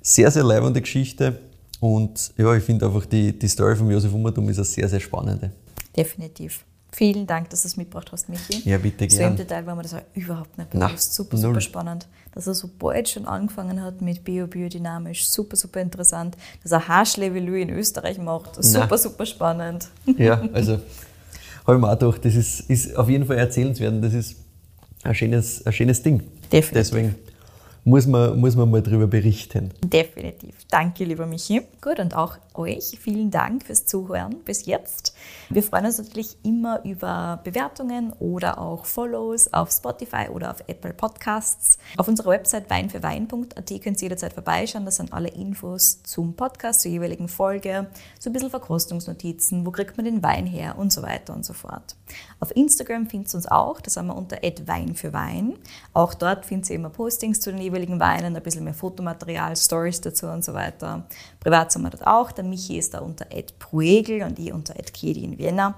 Sehr, sehr leibende Geschichte. Und ja, ich finde einfach, die, die Story von Josef Ummertum ist eine sehr, sehr spannende. Definitiv. Vielen Dank, dass du es mitgebracht hast, Michi. Ja, bitte gerne. So im Detail war mir das auch überhaupt nicht bewusst. super, super spannend. Dass er so bald schon angefangen hat mit Bio, biodynamisch. Super, super interessant. Dass er Haschlevelü in Österreich macht. Super, Na. super spannend. Ja, also habe ich mir auch gedacht, das ist, ist auf jeden Fall erzählenswert. Das ist ein schönes, ein schönes Ding. Definitiv. Deswegen muss man, muss man mal darüber berichten. Definitiv. Danke, lieber Michi. Gut, und auch euch vielen Dank fürs Zuhören bis jetzt. Wir freuen uns natürlich immer über Bewertungen oder auch Follows auf Spotify oder auf Apple Podcasts. Auf unserer Website weinfürwein.at könnt ihr jederzeit vorbeischauen. Das sind alle Infos zum Podcast, zur jeweiligen Folge, so ein bisschen Verkostungsnotizen, wo kriegt man den Wein her und so weiter und so fort. Auf Instagram findet ihr uns auch, da sind wir unter @weinfürwein. Auch dort findet ihr immer Postings zu den jeweiligen Weinen, ein bisschen mehr Fotomaterial, Stories dazu und so weiter. Privat sind wir dort auch. Der Michi ist da unter @pruegel und ich unter @kedi in Vienna.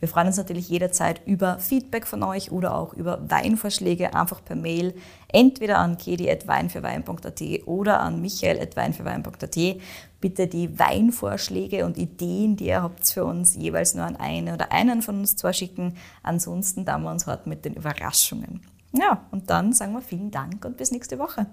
Wir freuen uns natürlich jederzeit über Feedback von euch oder auch über Weinvorschläge einfach per Mail entweder an kedi@weinfürwein.at oder an michael@weinfürwein.at. Bitte die Weinvorschläge und Ideen, die ihr habt für uns, jeweils nur an eine oder einen von uns zwei schicken. Ansonsten dann wir uns heute mit den Überraschungen. Ja, und dann sagen wir vielen Dank und bis nächste Woche.